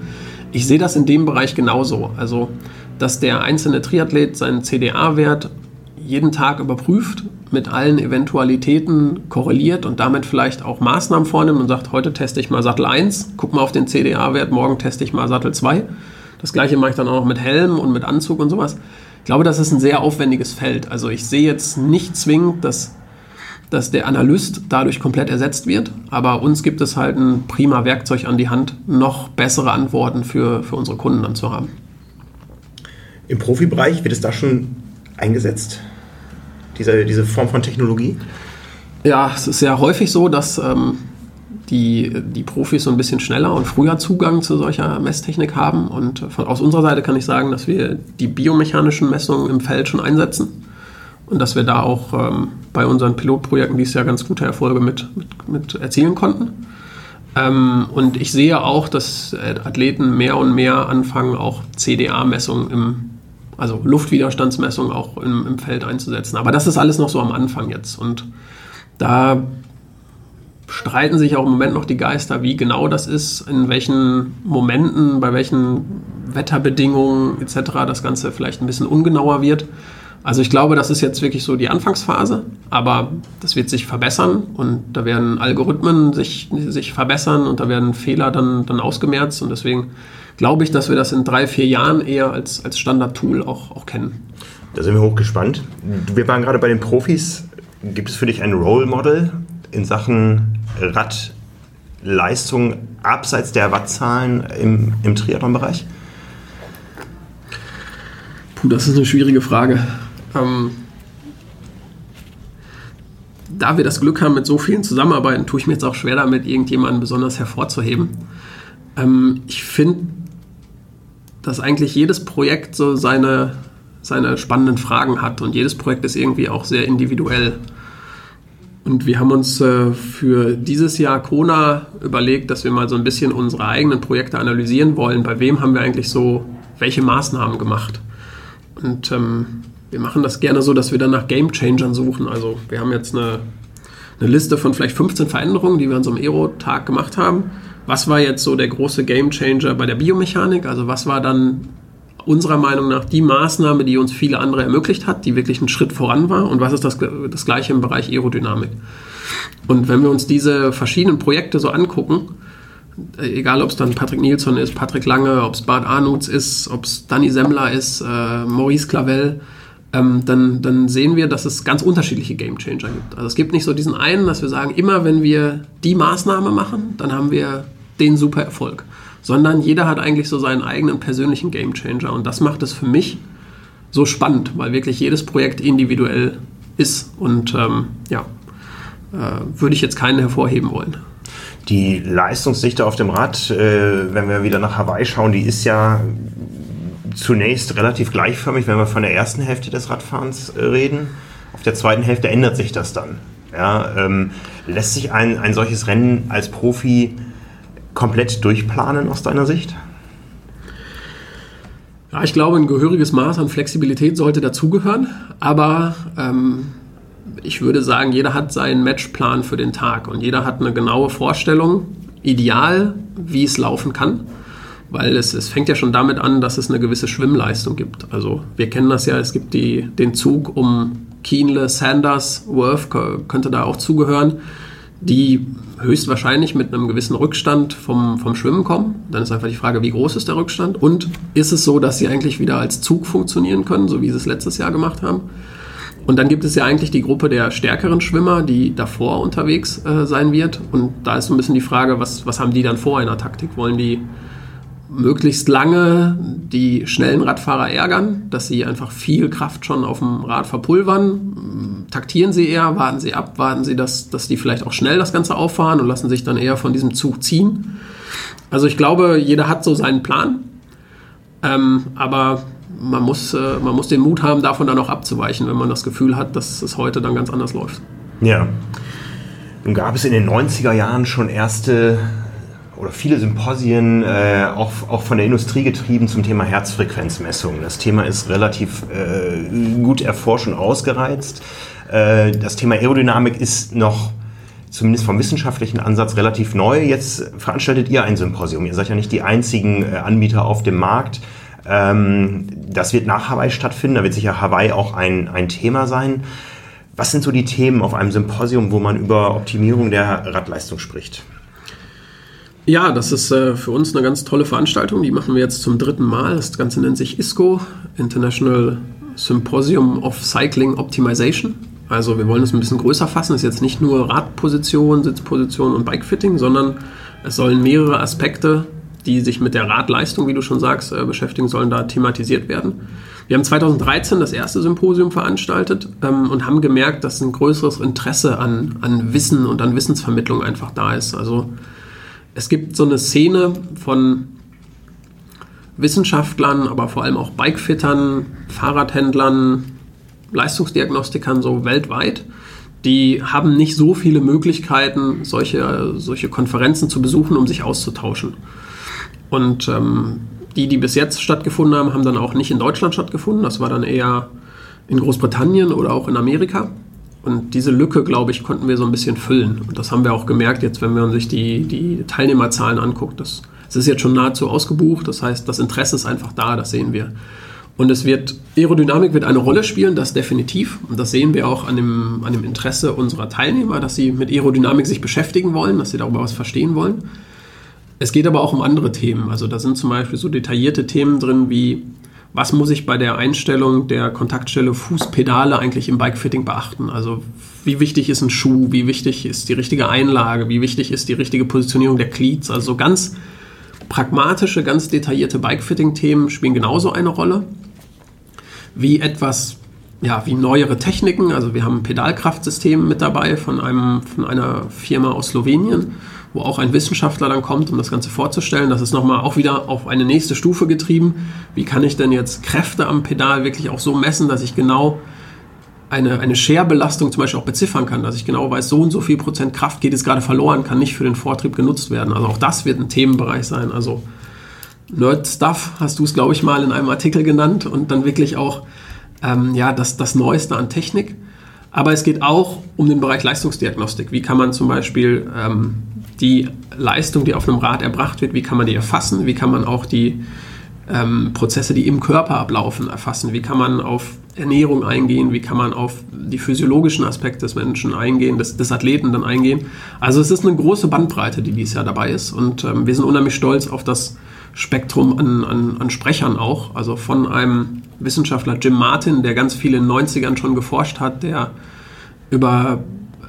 Ich sehe das in dem Bereich genauso. Also, dass der einzelne Triathlet seinen CDA-Wert jeden Tag überprüft, mit allen Eventualitäten korreliert und damit vielleicht auch Maßnahmen vornimmt und sagt, heute teste ich mal Sattel 1, guck mal auf den CDA-Wert, morgen teste ich mal Sattel 2. Das gleiche mache ich dann auch noch mit Helm und mit Anzug und sowas. Ich glaube, das ist ein sehr aufwendiges Feld. Also ich sehe jetzt nicht zwingend, dass dass der Analyst dadurch komplett ersetzt wird. Aber uns gibt es halt ein prima Werkzeug an die Hand, noch bessere Antworten für, für unsere Kunden dann zu haben. Im Profibereich wird es da schon eingesetzt, diese, diese Form von Technologie? Ja, es ist sehr häufig so, dass ähm, die, die Profis so ein bisschen schneller und früher Zugang zu solcher Messtechnik haben. Und von, aus unserer Seite kann ich sagen, dass wir die biomechanischen Messungen im Feld schon einsetzen und dass wir da auch ähm, bei unseren Pilotprojekten dieses Jahr ganz gute Erfolge mit, mit, mit erzielen konnten. Ähm, und ich sehe auch, dass äh, Athleten mehr und mehr anfangen, auch CDA-Messungen im, also Luftwiderstandsmessungen auch im, im Feld einzusetzen. Aber das ist alles noch so am Anfang jetzt. Und da streiten sich auch im Moment noch die Geister, wie genau das ist, in welchen Momenten, bei welchen Wetterbedingungen etc. das Ganze vielleicht ein bisschen ungenauer wird. Also ich glaube, das ist jetzt wirklich so die Anfangsphase, aber das wird sich verbessern und da werden Algorithmen sich, sich verbessern und da werden Fehler dann, dann ausgemerzt und deswegen glaube ich, dass wir das in drei, vier Jahren eher als, als Standard-Tool auch, auch kennen. Da sind wir hochgespannt. Wir waren gerade bei den Profis. Gibt es für dich ein Role Model in Sachen Radleistung abseits der Wattzahlen im, im Triathlon-Bereich? Puh, das ist eine schwierige Frage. Ähm, da wir das Glück haben, mit so vielen zusammenarbeiten, tue ich mir jetzt auch schwer damit, irgendjemanden besonders hervorzuheben. Ähm, ich finde, dass eigentlich jedes Projekt so seine, seine spannenden Fragen hat und jedes Projekt ist irgendwie auch sehr individuell. Und wir haben uns äh, für dieses Jahr Kona überlegt, dass wir mal so ein bisschen unsere eigenen Projekte analysieren wollen. Bei wem haben wir eigentlich so welche Maßnahmen gemacht? Und ähm, wir machen das gerne so, dass wir dann nach Game Changern suchen. Also wir haben jetzt eine, eine Liste von vielleicht 15 Veränderungen, die wir an so einem Aero-Tag gemacht haben. Was war jetzt so der große Game Changer bei der Biomechanik? Also was war dann unserer Meinung nach die Maßnahme, die uns viele andere ermöglicht hat, die wirklich einen Schritt voran war? Und was ist das, das gleiche im Bereich Aerodynamik? Und wenn wir uns diese verschiedenen Projekte so angucken, egal ob es dann Patrick Nilsson ist, Patrick Lange, ob es Bart Arnutz ist, ob es Danny Semmler ist, äh, Maurice Clavel, ähm, dann, dann sehen wir, dass es ganz unterschiedliche Game Changer gibt. Also es gibt nicht so diesen einen, dass wir sagen, immer wenn wir die Maßnahme machen, dann haben wir den super Erfolg. Sondern jeder hat eigentlich so seinen eigenen persönlichen Game Changer. Und das macht es für mich so spannend, weil wirklich jedes Projekt individuell ist. Und ähm, ja, äh, würde ich jetzt keinen hervorheben wollen. Die Leistungsdichte auf dem Rad, äh, wenn wir wieder nach Hawaii schauen, die ist ja zunächst relativ gleichförmig, wenn wir von der ersten Hälfte des Radfahrens äh, reden. Auf der zweiten Hälfte ändert sich das dann. Ja, ähm, lässt sich ein, ein solches Rennen als Profi komplett durchplanen aus deiner Sicht? Ja, ich glaube, ein gehöriges Maß an Flexibilität sollte dazugehören, aber ähm, ich würde sagen, jeder hat seinen Matchplan für den Tag und jeder hat eine genaue Vorstellung, ideal, wie es laufen kann weil es, es fängt ja schon damit an, dass es eine gewisse Schwimmleistung gibt. Also wir kennen das ja, es gibt die, den Zug um Kienle, Sanders, Worth könnte da auch zugehören, die höchstwahrscheinlich mit einem gewissen Rückstand vom, vom Schwimmen kommen. Dann ist einfach die Frage, wie groß ist der Rückstand und ist es so, dass sie eigentlich wieder als Zug funktionieren können, so wie sie es letztes Jahr gemacht haben. Und dann gibt es ja eigentlich die Gruppe der stärkeren Schwimmer, die davor unterwegs äh, sein wird. Und da ist so ein bisschen die Frage, was, was haben die dann vor in der Taktik? Wollen die möglichst lange die schnellen Radfahrer ärgern, dass sie einfach viel Kraft schon auf dem Rad verpulvern. Taktieren sie eher, warten sie ab, warten sie, dass, dass die vielleicht auch schnell das Ganze auffahren und lassen sich dann eher von diesem Zug ziehen. Also ich glaube, jeder hat so seinen Plan, ähm, aber man muss, äh, man muss den Mut haben, davon dann auch abzuweichen, wenn man das Gefühl hat, dass es heute dann ganz anders läuft. Ja. Nun gab es in den 90er Jahren schon erste oder viele Symposien, äh, auch, auch von der Industrie getrieben zum Thema Herzfrequenzmessung. Das Thema ist relativ äh, gut erforscht und ausgereizt. Äh, das Thema Aerodynamik ist noch zumindest vom wissenschaftlichen Ansatz relativ neu. Jetzt veranstaltet ihr ein Symposium. Ihr seid ja nicht die einzigen äh, Anbieter auf dem Markt. Ähm, das wird nach Hawaii stattfinden. Da wird sicher Hawaii auch ein, ein Thema sein. Was sind so die Themen auf einem Symposium, wo man über Optimierung der Radleistung spricht? Ja, das ist äh, für uns eine ganz tolle Veranstaltung. Die machen wir jetzt zum dritten Mal. Das Ganze nennt sich ISCO, International Symposium of Cycling Optimization. Also wir wollen es ein bisschen größer fassen. Es ist jetzt nicht nur Radposition, Sitzposition und Bikefitting, sondern es sollen mehrere Aspekte, die sich mit der Radleistung, wie du schon sagst, äh, beschäftigen sollen, da thematisiert werden. Wir haben 2013 das erste Symposium veranstaltet ähm, und haben gemerkt, dass ein größeres Interesse an, an Wissen und an Wissensvermittlung einfach da ist. Also es gibt so eine Szene von Wissenschaftlern, aber vor allem auch Bikefittern, Fahrradhändlern, Leistungsdiagnostikern so weltweit. Die haben nicht so viele Möglichkeiten, solche, solche Konferenzen zu besuchen, um sich auszutauschen. Und ähm, die, die bis jetzt stattgefunden haben, haben dann auch nicht in Deutschland stattgefunden. Das war dann eher in Großbritannien oder auch in Amerika. Und diese Lücke, glaube ich, konnten wir so ein bisschen füllen. Und das haben wir auch gemerkt, jetzt, wenn man sich die, die Teilnehmerzahlen anguckt. Das, das ist jetzt schon nahezu ausgebucht. Das heißt, das Interesse ist einfach da, das sehen wir. Und es wird, Aerodynamik wird eine Rolle spielen, das definitiv. Und das sehen wir auch an dem, an dem Interesse unserer Teilnehmer, dass sie mit Aerodynamik sich beschäftigen wollen, dass sie darüber was verstehen wollen. Es geht aber auch um andere Themen. Also da sind zum Beispiel so detaillierte Themen drin wie, was muss ich bei der Einstellung der Kontaktstelle Fußpedale eigentlich im Bikefitting beachten? Also wie wichtig ist ein Schuh, wie wichtig ist die richtige Einlage, wie wichtig ist die richtige Positionierung der Cleats? Also ganz pragmatische, ganz detaillierte Bikefitting-Themen spielen genauso eine Rolle wie etwas ja, wie neuere Techniken. Also wir haben ein Pedalkraftsystem mit dabei von, einem, von einer Firma aus Slowenien, wo auch ein Wissenschaftler dann kommt, um das Ganze vorzustellen. Das ist nochmal auch wieder auf eine nächste Stufe getrieben. Wie kann ich denn jetzt Kräfte am Pedal wirklich auch so messen, dass ich genau eine, eine Share-Belastung zum Beispiel auch beziffern kann, dass ich genau weiß, so und so viel Prozent Kraft geht jetzt gerade verloren, kann nicht für den Vortrieb genutzt werden. Also auch das wird ein Themenbereich sein. Also Nerd-Stuff hast du es, glaube ich, mal in einem Artikel genannt und dann wirklich auch ähm, ja, das, das Neueste an Technik. Aber es geht auch um den Bereich Leistungsdiagnostik. Wie kann man zum Beispiel ähm, die Leistung, die auf einem Rad erbracht wird, wie kann man die erfassen? Wie kann man auch die ähm, Prozesse, die im Körper ablaufen, erfassen? Wie kann man auf Ernährung eingehen? Wie kann man auf die physiologischen Aspekte des Menschen eingehen, des, des Athleten dann eingehen? Also es ist eine große Bandbreite, die dieses Jahr dabei ist. Und ähm, wir sind unheimlich stolz auf das Spektrum an, an, an Sprechern auch. Also von einem Wissenschaftler Jim Martin, der ganz viel in den 90ern schon geforscht hat, der über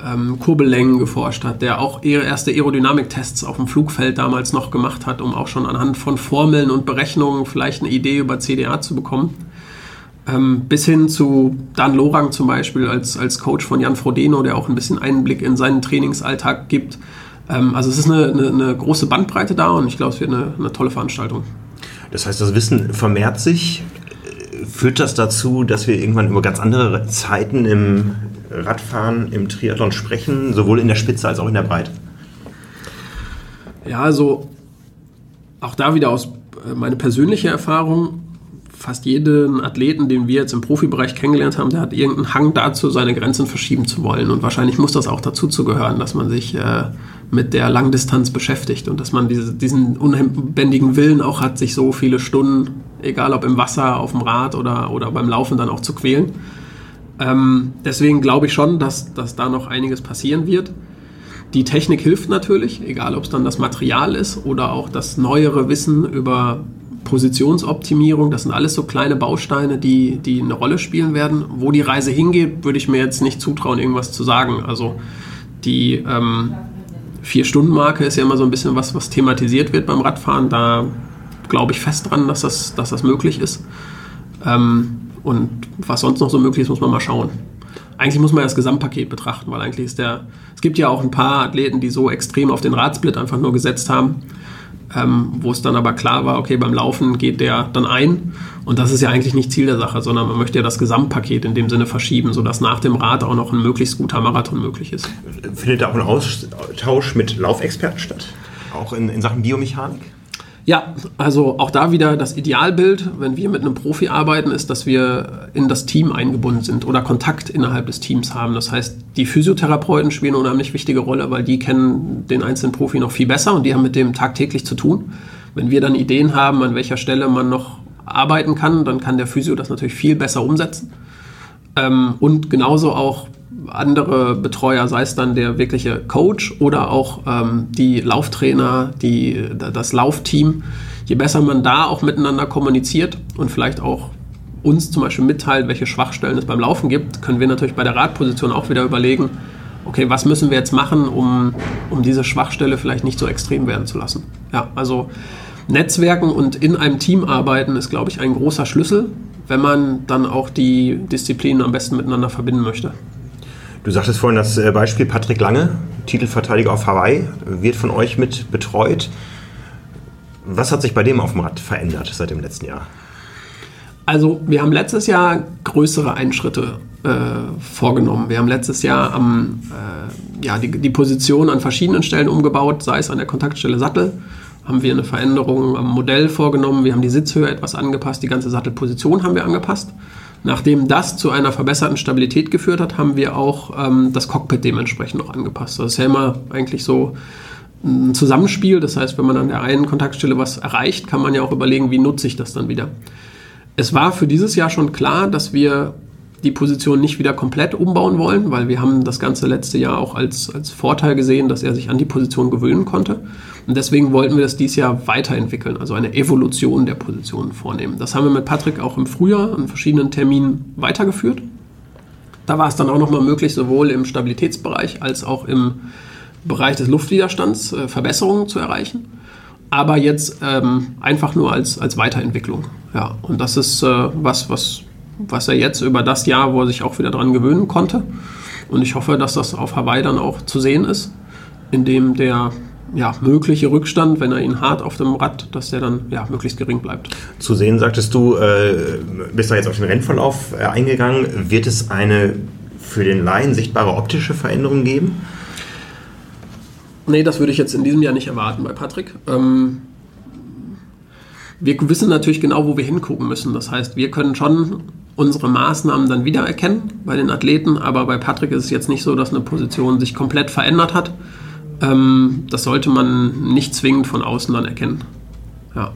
ähm, Kurbellängen geforscht hat, der auch erste Aerodynamiktests auf dem Flugfeld damals noch gemacht hat, um auch schon anhand von Formeln und Berechnungen vielleicht eine Idee über CDA zu bekommen. Ähm, bis hin zu Dan Lorang zum Beispiel als, als Coach von Jan Frodeno, der auch ein bisschen Einblick in seinen Trainingsalltag gibt. Ähm, also es ist eine, eine, eine, große Bandbreite da und ich glaube, es wird eine, eine tolle Veranstaltung. Das heißt, das Wissen vermehrt sich Führt das dazu, dass wir irgendwann über ganz andere Zeiten im Radfahren, im Triathlon sprechen, sowohl in der Spitze als auch in der Breite? Ja, also auch da wieder aus äh, meine persönliche Erfahrung. Fast jeden Athleten, den wir jetzt im Profibereich kennengelernt haben, der hat irgendeinen Hang dazu, seine Grenzen verschieben zu wollen. Und wahrscheinlich muss das auch dazu zu gehören, dass man sich äh, mit der Langdistanz beschäftigt und dass man diese, diesen unbändigen Willen auch hat, sich so viele Stunden egal ob im Wasser, auf dem Rad oder, oder beim Laufen dann auch zu quälen. Ähm, deswegen glaube ich schon, dass, dass da noch einiges passieren wird. Die Technik hilft natürlich, egal ob es dann das Material ist oder auch das neuere Wissen über Positionsoptimierung. Das sind alles so kleine Bausteine, die, die eine Rolle spielen werden. Wo die Reise hingeht, würde ich mir jetzt nicht zutrauen, irgendwas zu sagen. Also die ähm, Vier-Stunden-Marke ist ja immer so ein bisschen was, was thematisiert wird beim Radfahren. Da glaube ich fest dran, dass das, dass das möglich ist. Ähm, und was sonst noch so möglich ist, muss man mal schauen. Eigentlich muss man das Gesamtpaket betrachten, weil eigentlich ist der. Es gibt ja auch ein paar Athleten, die so extrem auf den Radsplit einfach nur gesetzt haben, ähm, wo es dann aber klar war, okay, beim Laufen geht der dann ein. Und das ist ja eigentlich nicht Ziel der Sache, sondern man möchte ja das Gesamtpaket in dem Sinne verschieben, sodass nach dem Rad auch noch ein möglichst guter Marathon möglich ist. Findet da auch ein Austausch mit Laufexperten statt? Auch in, in Sachen Biomechanik? Ja, also auch da wieder das Idealbild, wenn wir mit einem Profi arbeiten, ist, dass wir in das Team eingebunden sind oder Kontakt innerhalb des Teams haben. Das heißt, die Physiotherapeuten spielen eine unheimlich wichtige Rolle, weil die kennen den einzelnen Profi noch viel besser und die haben mit dem tagtäglich zu tun. Wenn wir dann Ideen haben, an welcher Stelle man noch arbeiten kann, dann kann der Physio das natürlich viel besser umsetzen. Ähm, und genauso auch andere Betreuer, sei es dann der wirkliche Coach oder auch ähm, die Lauftrainer, die, das Laufteam, je besser man da auch miteinander kommuniziert und vielleicht auch uns zum Beispiel mitteilt, welche Schwachstellen es beim Laufen gibt, können wir natürlich bei der Radposition auch wieder überlegen, okay, was müssen wir jetzt machen, um, um diese Schwachstelle vielleicht nicht so extrem werden zu lassen. Ja, also Netzwerken und in einem Team arbeiten ist, glaube ich, ein großer Schlüssel, wenn man dann auch die Disziplinen am besten miteinander verbinden möchte. Du sagtest vorhin das äh, Beispiel Patrick Lange, Titelverteidiger auf Hawaii, wird von euch mit betreut. Was hat sich bei dem auf dem Rad verändert seit dem letzten Jahr? Also wir haben letztes Jahr größere Einschritte äh, vorgenommen. Wir haben letztes Jahr am, äh, ja, die, die Position an verschiedenen Stellen umgebaut, sei es an der Kontaktstelle Sattel, haben wir eine Veränderung am Modell vorgenommen, wir haben die Sitzhöhe etwas angepasst, die ganze Sattelposition haben wir angepasst. Nachdem das zu einer verbesserten Stabilität geführt hat, haben wir auch ähm, das Cockpit dementsprechend noch angepasst. Das ist ja immer eigentlich so ein Zusammenspiel. Das heißt, wenn man an der einen Kontaktstelle was erreicht, kann man ja auch überlegen, wie nutze ich das dann wieder. Es war für dieses Jahr schon klar, dass wir die Position nicht wieder komplett umbauen wollen, weil wir haben das ganze letzte Jahr auch als, als Vorteil gesehen, dass er sich an die Position gewöhnen konnte. Und deswegen wollten wir das dieses Jahr weiterentwickeln, also eine Evolution der Positionen vornehmen. Das haben wir mit Patrick auch im Frühjahr an verschiedenen Terminen weitergeführt. Da war es dann auch nochmal möglich, sowohl im Stabilitätsbereich als auch im Bereich des Luftwiderstands äh, Verbesserungen zu erreichen. Aber jetzt ähm, einfach nur als, als Weiterentwicklung. Ja, und das ist äh, was, was, was er jetzt über das Jahr, wo er sich auch wieder dran gewöhnen konnte. Und ich hoffe, dass das auf Hawaii dann auch zu sehen ist, indem der ja, mögliche Rückstand, wenn er ihn hart auf dem Rad, dass der dann ja, möglichst gering bleibt. Zu sehen, sagtest du, äh, bist da jetzt auf den Rennverlauf äh, eingegangen. Wird es eine für den Laien sichtbare optische Veränderung geben? Nee, das würde ich jetzt in diesem Jahr nicht erwarten bei Patrick. Ähm, wir wissen natürlich genau, wo wir hingucken müssen. Das heißt, wir können schon unsere Maßnahmen dann wiedererkennen bei den Athleten, aber bei Patrick ist es jetzt nicht so, dass eine Position sich komplett verändert hat ähm, das sollte man nicht zwingend von außen dann erkennen. Ja.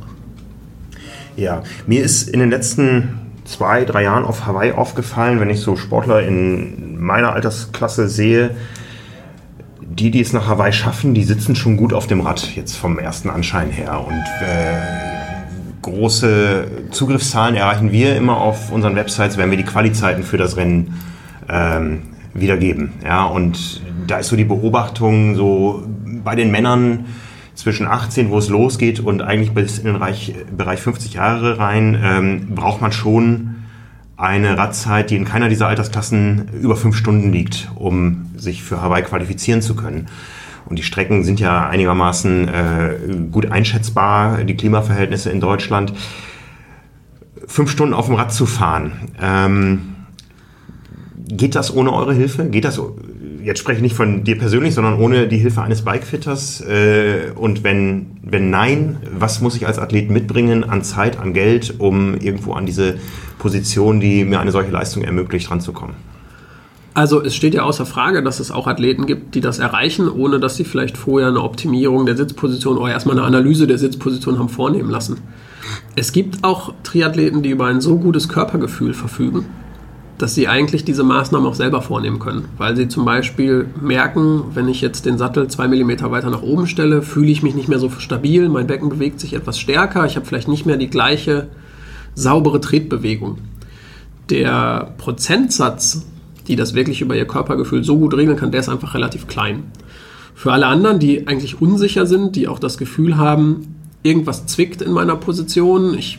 Ja, mir ist in den letzten zwei, drei Jahren auf Hawaii aufgefallen, wenn ich so Sportler in meiner Altersklasse sehe, die, die es nach Hawaii schaffen, die sitzen schon gut auf dem Rad, jetzt vom ersten Anschein her. Und äh, große Zugriffszahlen erreichen wir immer auf unseren Websites, wenn wir die Qualizeiten für das Rennen ähm, wiedergeben. Ja, und da ist so die Beobachtung so bei den Männern zwischen 18, wo es losgeht, und eigentlich bis in den Bereich, Bereich 50 Jahre rein, ähm, braucht man schon eine Radzeit, die in keiner dieser Altersklassen über fünf Stunden liegt, um sich für Hawaii qualifizieren zu können. Und die Strecken sind ja einigermaßen äh, gut einschätzbar, die Klimaverhältnisse in Deutschland. Fünf Stunden auf dem Rad zu fahren, ähm, geht das ohne eure Hilfe? Geht das jetzt spreche ich nicht von dir persönlich, sondern ohne die Hilfe eines Bikefitters? Äh, und wenn, wenn nein, was muss ich als Athlet mitbringen an Zeit, an Geld, um irgendwo an diese Position, die mir eine solche Leistung ermöglicht, ranzukommen? Also es steht ja außer Frage, dass es auch Athleten gibt, die das erreichen, ohne dass sie vielleicht vorher eine Optimierung der Sitzposition oder erstmal eine Analyse der Sitzposition haben vornehmen lassen. Es gibt auch Triathleten, die über ein so gutes Körpergefühl verfügen, dass sie eigentlich diese Maßnahmen auch selber vornehmen können. Weil sie zum Beispiel merken, wenn ich jetzt den Sattel zwei Millimeter weiter nach oben stelle, fühle ich mich nicht mehr so stabil, mein Becken bewegt sich etwas stärker, ich habe vielleicht nicht mehr die gleiche saubere Tretbewegung. Der Prozentsatz, die das wirklich über ihr Körpergefühl so gut regeln kann, der ist einfach relativ klein. Für alle anderen, die eigentlich unsicher sind, die auch das Gefühl haben, irgendwas zwickt in meiner Position, ich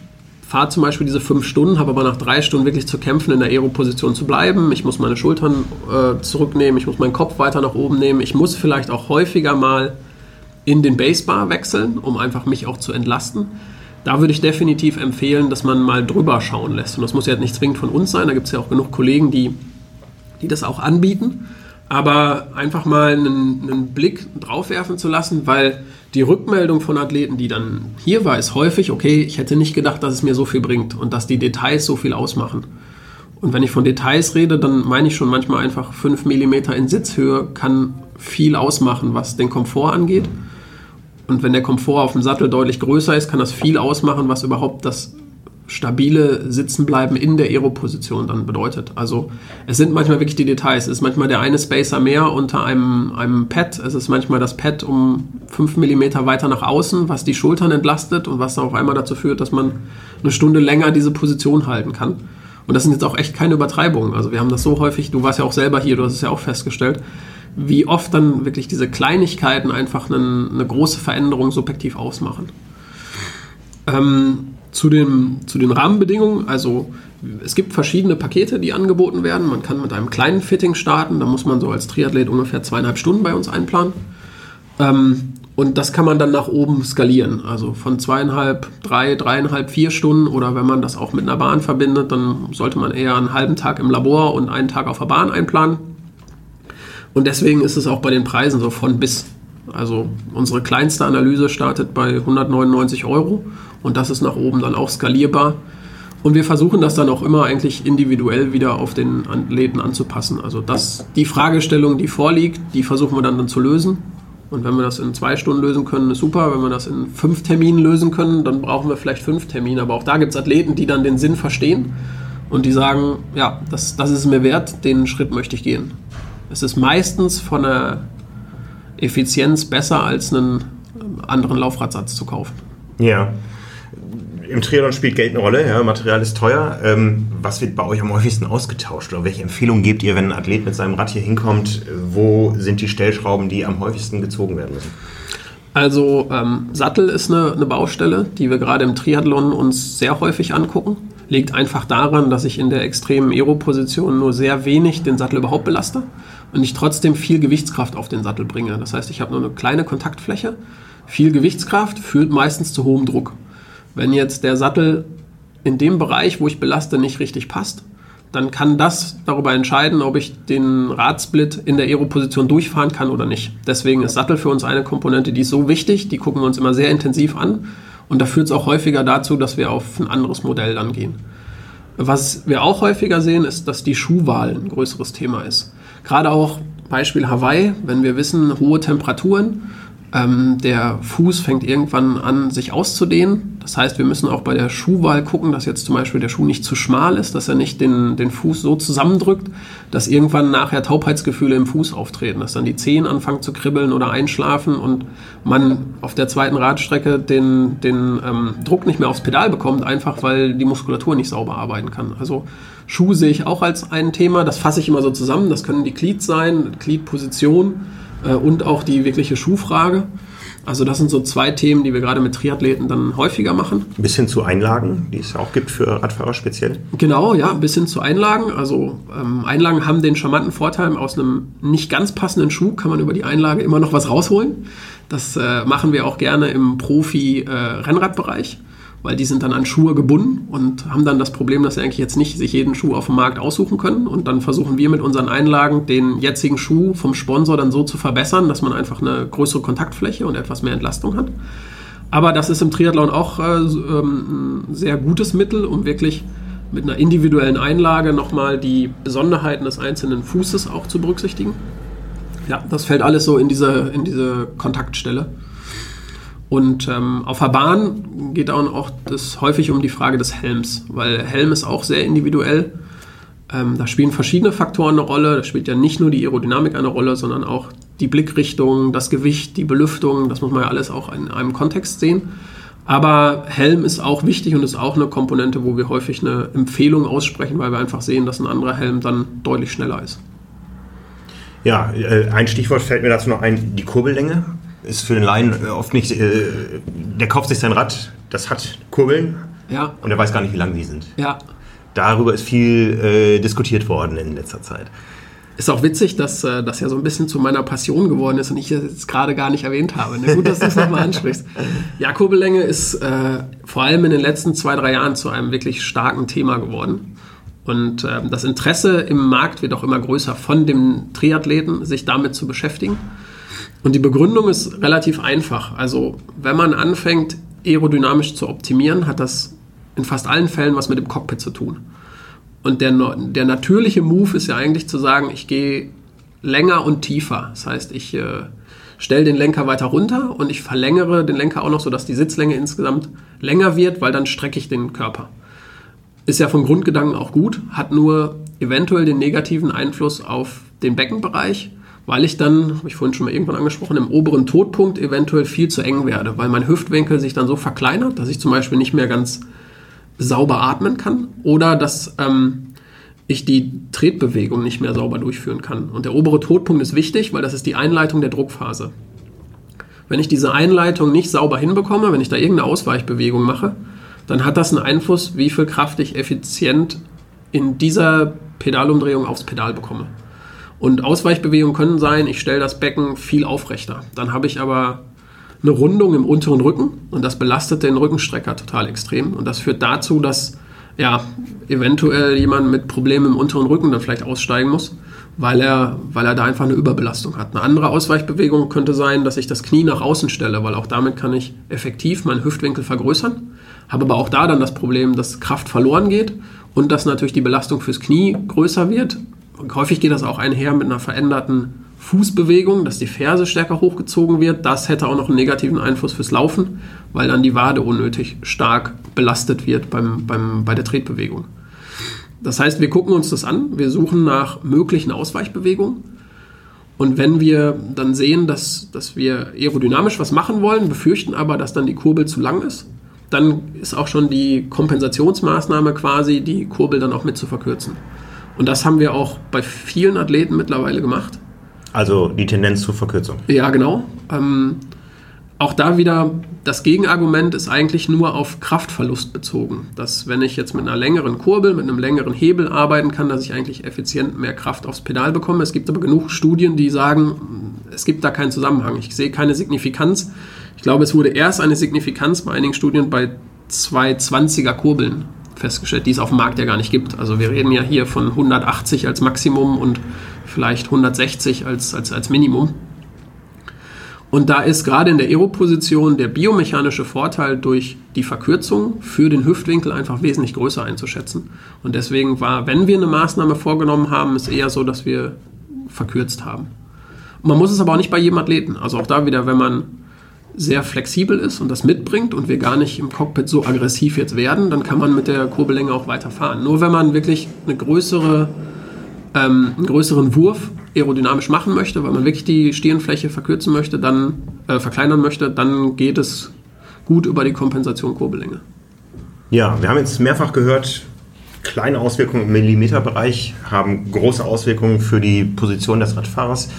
fahre zum Beispiel diese fünf Stunden, habe aber nach drei Stunden wirklich zu kämpfen, in der Aero-Position zu bleiben. Ich muss meine Schultern äh, zurücknehmen, ich muss meinen Kopf weiter nach oben nehmen. Ich muss vielleicht auch häufiger mal in den Basebar wechseln, um einfach mich auch zu entlasten. Da würde ich definitiv empfehlen, dass man mal drüber schauen lässt. Und das muss ja nicht zwingend von uns sein, da gibt es ja auch genug Kollegen, die, die das auch anbieten. Aber einfach mal einen, einen Blick drauf werfen zu lassen, weil die Rückmeldung von Athleten, die dann hier war, ist häufig, okay, ich hätte nicht gedacht, dass es mir so viel bringt und dass die Details so viel ausmachen. Und wenn ich von Details rede, dann meine ich schon manchmal einfach 5 mm in Sitzhöhe kann viel ausmachen, was den Komfort angeht. Und wenn der Komfort auf dem Sattel deutlich größer ist, kann das viel ausmachen, was überhaupt das stabile Sitzenbleiben in der Aero-Position dann bedeutet. Also es sind manchmal wirklich die Details. Es ist manchmal der eine Spacer mehr unter einem, einem Pad. Es ist manchmal das Pad um 5 mm weiter nach außen, was die Schultern entlastet und was dann auf einmal dazu führt, dass man eine Stunde länger diese Position halten kann. Und das sind jetzt auch echt keine Übertreibungen. Also wir haben das so häufig, du warst ja auch selber hier, du hast es ja auch festgestellt, wie oft dann wirklich diese Kleinigkeiten einfach eine, eine große Veränderung subjektiv ausmachen. Ähm, zu den, zu den Rahmenbedingungen, also es gibt verschiedene Pakete, die angeboten werden. Man kann mit einem kleinen Fitting starten, da muss man so als Triathlet ungefähr zweieinhalb Stunden bei uns einplanen. Ähm, und das kann man dann nach oben skalieren. Also von zweieinhalb, drei, dreieinhalb, vier Stunden oder wenn man das auch mit einer Bahn verbindet, dann sollte man eher einen halben Tag im Labor und einen Tag auf der Bahn einplanen. Und deswegen ist es auch bei den Preisen so von bis. Also unsere kleinste Analyse startet bei 199 Euro und das ist nach oben dann auch skalierbar. Und wir versuchen das dann auch immer eigentlich individuell wieder auf den Athleten anzupassen. Also das, die Fragestellung, die vorliegt, die versuchen wir dann, dann zu lösen. Und wenn wir das in zwei Stunden lösen können, ist super. Wenn wir das in fünf Terminen lösen können, dann brauchen wir vielleicht fünf Termine. Aber auch da gibt es Athleten, die dann den Sinn verstehen und die sagen, ja, das, das ist mir wert, den Schritt möchte ich gehen. Es ist meistens von der Effizienz besser, als einen anderen Laufradsatz zu kaufen. Ja. Im Triathlon spielt Geld eine Rolle, ja, Material ist teuer. Ähm, was wird bei euch am häufigsten ausgetauscht? Oder welche Empfehlungen gebt ihr, wenn ein Athlet mit seinem Rad hier hinkommt? Wo sind die Stellschrauben, die am häufigsten gezogen werden müssen? Also ähm, Sattel ist eine, eine Baustelle, die wir gerade im Triathlon uns sehr häufig angucken. Liegt einfach daran, dass ich in der extremen Aero-Position nur sehr wenig den Sattel überhaupt belaste und ich trotzdem viel Gewichtskraft auf den Sattel bringe. Das heißt, ich habe nur eine kleine Kontaktfläche. Viel Gewichtskraft führt meistens zu hohem Druck. Wenn jetzt der Sattel in dem Bereich, wo ich belaste, nicht richtig passt, dann kann das darüber entscheiden, ob ich den Radsplit in der Aero-Position durchfahren kann oder nicht. Deswegen ist Sattel für uns eine Komponente, die ist so wichtig, die gucken wir uns immer sehr intensiv an und da führt es auch häufiger dazu, dass wir auf ein anderes Modell dann gehen. Was wir auch häufiger sehen, ist, dass die Schuhwahl ein größeres Thema ist. Gerade auch Beispiel Hawaii, wenn wir wissen, hohe Temperaturen, ähm, der Fuß fängt irgendwann an, sich auszudehnen. Das heißt, wir müssen auch bei der Schuhwahl gucken, dass jetzt zum Beispiel der Schuh nicht zu schmal ist, dass er nicht den, den Fuß so zusammendrückt, dass irgendwann nachher Taubheitsgefühle im Fuß auftreten, dass dann die Zehen anfangen zu kribbeln oder einschlafen und man auf der zweiten Radstrecke den, den ähm, Druck nicht mehr aufs Pedal bekommt, einfach weil die Muskulatur nicht sauber arbeiten kann. Also Schuh sehe ich auch als ein Thema, das fasse ich immer so zusammen. Das können die Glied sein, Gliedposition äh, und auch die wirkliche Schuhfrage. Also das sind so zwei Themen, die wir gerade mit Triathleten dann häufiger machen. Bis hin zu Einlagen, die es auch gibt für Radfahrer speziell. Genau, ja, bis hin zu Einlagen. Also ähm, Einlagen haben den charmanten Vorteil, aus einem nicht ganz passenden Schuh kann man über die Einlage immer noch was rausholen. Das äh, machen wir auch gerne im Profi-Rennradbereich. Äh, weil die sind dann an Schuhe gebunden und haben dann das Problem, dass sie eigentlich jetzt nicht sich jeden Schuh auf dem Markt aussuchen können. Und dann versuchen wir mit unseren Einlagen den jetzigen Schuh vom Sponsor dann so zu verbessern, dass man einfach eine größere Kontaktfläche und etwas mehr Entlastung hat. Aber das ist im Triathlon auch äh, ähm, ein sehr gutes Mittel, um wirklich mit einer individuellen Einlage nochmal die Besonderheiten des einzelnen Fußes auch zu berücksichtigen. Ja, das fällt alles so in diese, in diese Kontaktstelle. Und ähm, auf der Bahn geht auch das häufig um die Frage des Helms, weil Helm ist auch sehr individuell. Ähm, da spielen verschiedene Faktoren eine Rolle. Da spielt ja nicht nur die Aerodynamik eine Rolle, sondern auch die Blickrichtung, das Gewicht, die Belüftung. Das muss man ja alles auch in einem Kontext sehen. Aber Helm ist auch wichtig und ist auch eine Komponente, wo wir häufig eine Empfehlung aussprechen, weil wir einfach sehen, dass ein anderer Helm dann deutlich schneller ist. Ja, äh, ein Stichwort fällt mir dazu noch ein, die Kurbellänge ist für den Laien äh, oft nicht, äh, der kauft sich sein Rad, das hat Kurbeln ja. und er weiß gar nicht, wie lang die sind. Ja. Darüber ist viel äh, diskutiert worden in letzter Zeit. Ist auch witzig, dass äh, das ja so ein bisschen zu meiner Passion geworden ist und ich das jetzt gerade gar nicht erwähnt habe. Na gut, dass du es nochmal ansprichst. Ja, Kurbellänge ist äh, vor allem in den letzten zwei, drei Jahren zu einem wirklich starken Thema geworden. Und äh, das Interesse im Markt wird auch immer größer von dem Triathleten, sich damit zu beschäftigen. Und die Begründung ist relativ einfach. Also wenn man anfängt, aerodynamisch zu optimieren, hat das in fast allen Fällen was mit dem Cockpit zu tun. Und der, der natürliche Move ist ja eigentlich zu sagen, ich gehe länger und tiefer. Das heißt, ich äh, stelle den Lenker weiter runter und ich verlängere den Lenker auch noch, sodass die Sitzlänge insgesamt länger wird, weil dann strecke ich den Körper. Ist ja vom Grundgedanken auch gut, hat nur eventuell den negativen Einfluss auf den Beckenbereich weil ich dann, habe ich vorhin schon mal irgendwann angesprochen, im oberen Todpunkt eventuell viel zu eng werde, weil mein Hüftwinkel sich dann so verkleinert, dass ich zum Beispiel nicht mehr ganz sauber atmen kann oder dass ähm, ich die Tretbewegung nicht mehr sauber durchführen kann. Und der obere Todpunkt ist wichtig, weil das ist die Einleitung der Druckphase. Wenn ich diese Einleitung nicht sauber hinbekomme, wenn ich da irgendeine Ausweichbewegung mache, dann hat das einen Einfluss, wie viel Kraft ich effizient in dieser Pedalumdrehung aufs Pedal bekomme. Und Ausweichbewegungen können sein, ich stelle das Becken viel aufrechter. Dann habe ich aber eine Rundung im unteren Rücken und das belastet den Rückenstrecker total extrem. Und das führt dazu, dass ja, eventuell jemand mit Problemen im unteren Rücken dann vielleicht aussteigen muss, weil er, weil er da einfach eine Überbelastung hat. Eine andere Ausweichbewegung könnte sein, dass ich das Knie nach außen stelle, weil auch damit kann ich effektiv meinen Hüftwinkel vergrößern. Habe aber auch da dann das Problem, dass Kraft verloren geht und dass natürlich die Belastung fürs Knie größer wird häufig geht das auch einher mit einer veränderten Fußbewegung, dass die Ferse stärker hochgezogen wird. Das hätte auch noch einen negativen Einfluss fürs Laufen, weil dann die Wade unnötig stark belastet wird beim, beim, bei der Tretbewegung. Das heißt, wir gucken uns das an, wir suchen nach möglichen Ausweichbewegungen. Und wenn wir dann sehen, dass, dass wir aerodynamisch was machen wollen, befürchten aber, dass dann die Kurbel zu lang ist, dann ist auch schon die Kompensationsmaßnahme quasi, die Kurbel dann auch mit zu verkürzen. Und das haben wir auch bei vielen Athleten mittlerweile gemacht. Also die Tendenz zur Verkürzung. Ja, genau. Ähm, auch da wieder, das Gegenargument ist eigentlich nur auf Kraftverlust bezogen. Dass wenn ich jetzt mit einer längeren Kurbel, mit einem längeren Hebel arbeiten kann, dass ich eigentlich effizient mehr Kraft aufs Pedal bekomme. Es gibt aber genug Studien, die sagen, es gibt da keinen Zusammenhang. Ich sehe keine Signifikanz. Ich glaube, es wurde erst eine Signifikanz bei einigen Studien bei 220er Kurbeln festgestellt, die es auf dem Markt ja gar nicht gibt. Also wir reden ja hier von 180 als Maximum und vielleicht 160 als, als, als Minimum. Und da ist gerade in der Aero-Position der biomechanische Vorteil durch die Verkürzung für den Hüftwinkel einfach wesentlich größer einzuschätzen. Und deswegen war, wenn wir eine Maßnahme vorgenommen haben, es eher so, dass wir verkürzt haben. Man muss es aber auch nicht bei jedem Athleten. Also auch da wieder, wenn man sehr flexibel ist und das mitbringt und wir gar nicht im Cockpit so aggressiv jetzt werden, dann kann man mit der Kurbellänge auch weiterfahren. Nur wenn man wirklich eine größere, ähm, einen größeren Wurf aerodynamisch machen möchte, weil man wirklich die Stirnfläche verkürzen möchte, dann äh, verkleinern möchte, dann geht es gut über die Kompensation Kurbellänge. Ja, wir haben jetzt mehrfach gehört, kleine Auswirkungen im Millimeterbereich haben große Auswirkungen für die Position des Radfahrers.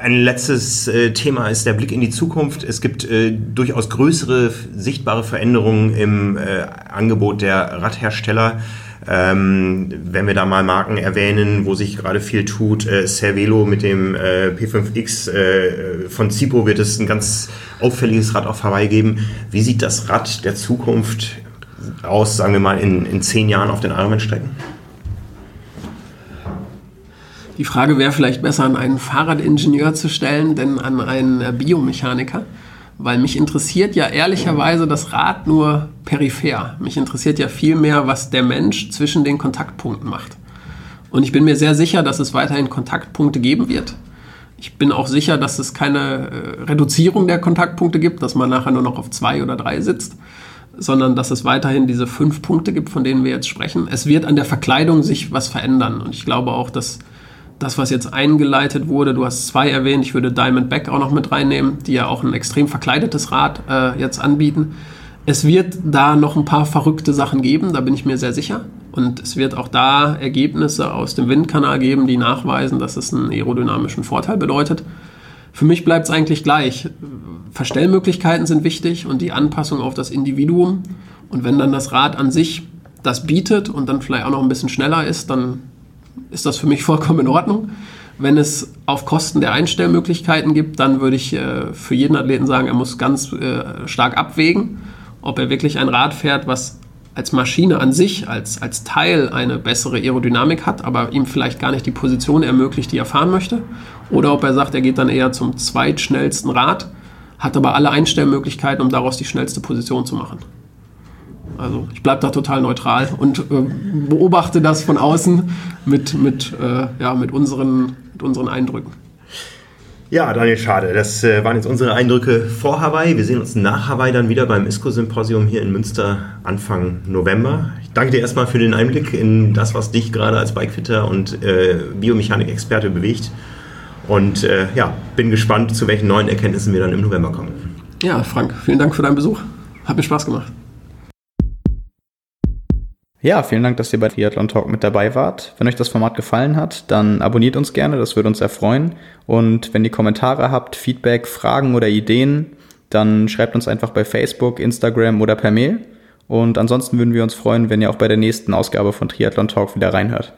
Ein letztes äh, Thema ist der Blick in die Zukunft. Es gibt äh, durchaus größere sichtbare Veränderungen im äh, Angebot der Radhersteller. Ähm, wenn wir da mal Marken erwähnen, wo sich gerade viel tut, äh, Cervelo mit dem äh, P5X äh, von Zipo wird es ein ganz auffälliges Rad auf Hawaii geben. Wie sieht das Rad der Zukunft aus, sagen wir mal, in, in zehn Jahren auf den Ironman-Strecken? Die Frage wäre vielleicht besser an einen Fahrradingenieur zu stellen, denn an einen äh, Biomechaniker weil mich interessiert ja ehrlicherweise das Rad nur peripher. Mich interessiert ja viel mehr, was der Mensch zwischen den Kontaktpunkten macht. Und ich bin mir sehr sicher, dass es weiterhin Kontaktpunkte geben wird. Ich bin auch sicher, dass es keine äh, Reduzierung der Kontaktpunkte gibt, dass man nachher nur noch auf zwei oder drei sitzt, sondern dass es weiterhin diese fünf Punkte gibt, von denen wir jetzt sprechen. Es wird an der Verkleidung sich was verändern. Und ich glaube auch, dass das, was jetzt eingeleitet wurde, du hast zwei erwähnt, ich würde Diamondback auch noch mit reinnehmen, die ja auch ein extrem verkleidetes Rad äh, jetzt anbieten. Es wird da noch ein paar verrückte Sachen geben, da bin ich mir sehr sicher. Und es wird auch da Ergebnisse aus dem Windkanal geben, die nachweisen, dass es einen aerodynamischen Vorteil bedeutet. Für mich bleibt es eigentlich gleich. Verstellmöglichkeiten sind wichtig und die Anpassung auf das Individuum. Und wenn dann das Rad an sich das bietet und dann vielleicht auch noch ein bisschen schneller ist, dann ist das für mich vollkommen in Ordnung. Wenn es auf Kosten der Einstellmöglichkeiten gibt, dann würde ich äh, für jeden Athleten sagen, er muss ganz äh, stark abwägen, ob er wirklich ein Rad fährt, was als Maschine an sich, als, als Teil eine bessere Aerodynamik hat, aber ihm vielleicht gar nicht die Position ermöglicht, die er fahren möchte. Oder ob er sagt, er geht dann eher zum zweitschnellsten Rad, hat aber alle Einstellmöglichkeiten, um daraus die schnellste Position zu machen. Also ich bleibe da total neutral und äh, beobachte das von außen mit, mit, äh, ja, mit, unseren, mit unseren Eindrücken. Ja, Daniel, schade. Das äh, waren jetzt unsere Eindrücke vor Hawaii. Wir sehen uns nach Hawaii dann wieder beim ISCO-Symposium hier in Münster Anfang November. Ich danke dir erstmal für den Einblick in das, was dich gerade als Bikefitter und äh, Biomechanik-Experte bewegt. Und äh, ja, bin gespannt, zu welchen neuen Erkenntnissen wir dann im November kommen. Ja, Frank, vielen Dank für deinen Besuch. Hat mir Spaß gemacht. Ja, vielen Dank, dass ihr bei Triathlon Talk mit dabei wart. Wenn euch das Format gefallen hat, dann abonniert uns gerne, das würde uns erfreuen. Und wenn ihr Kommentare habt, Feedback, Fragen oder Ideen, dann schreibt uns einfach bei Facebook, Instagram oder per Mail. Und ansonsten würden wir uns freuen, wenn ihr auch bei der nächsten Ausgabe von Triathlon Talk wieder reinhört.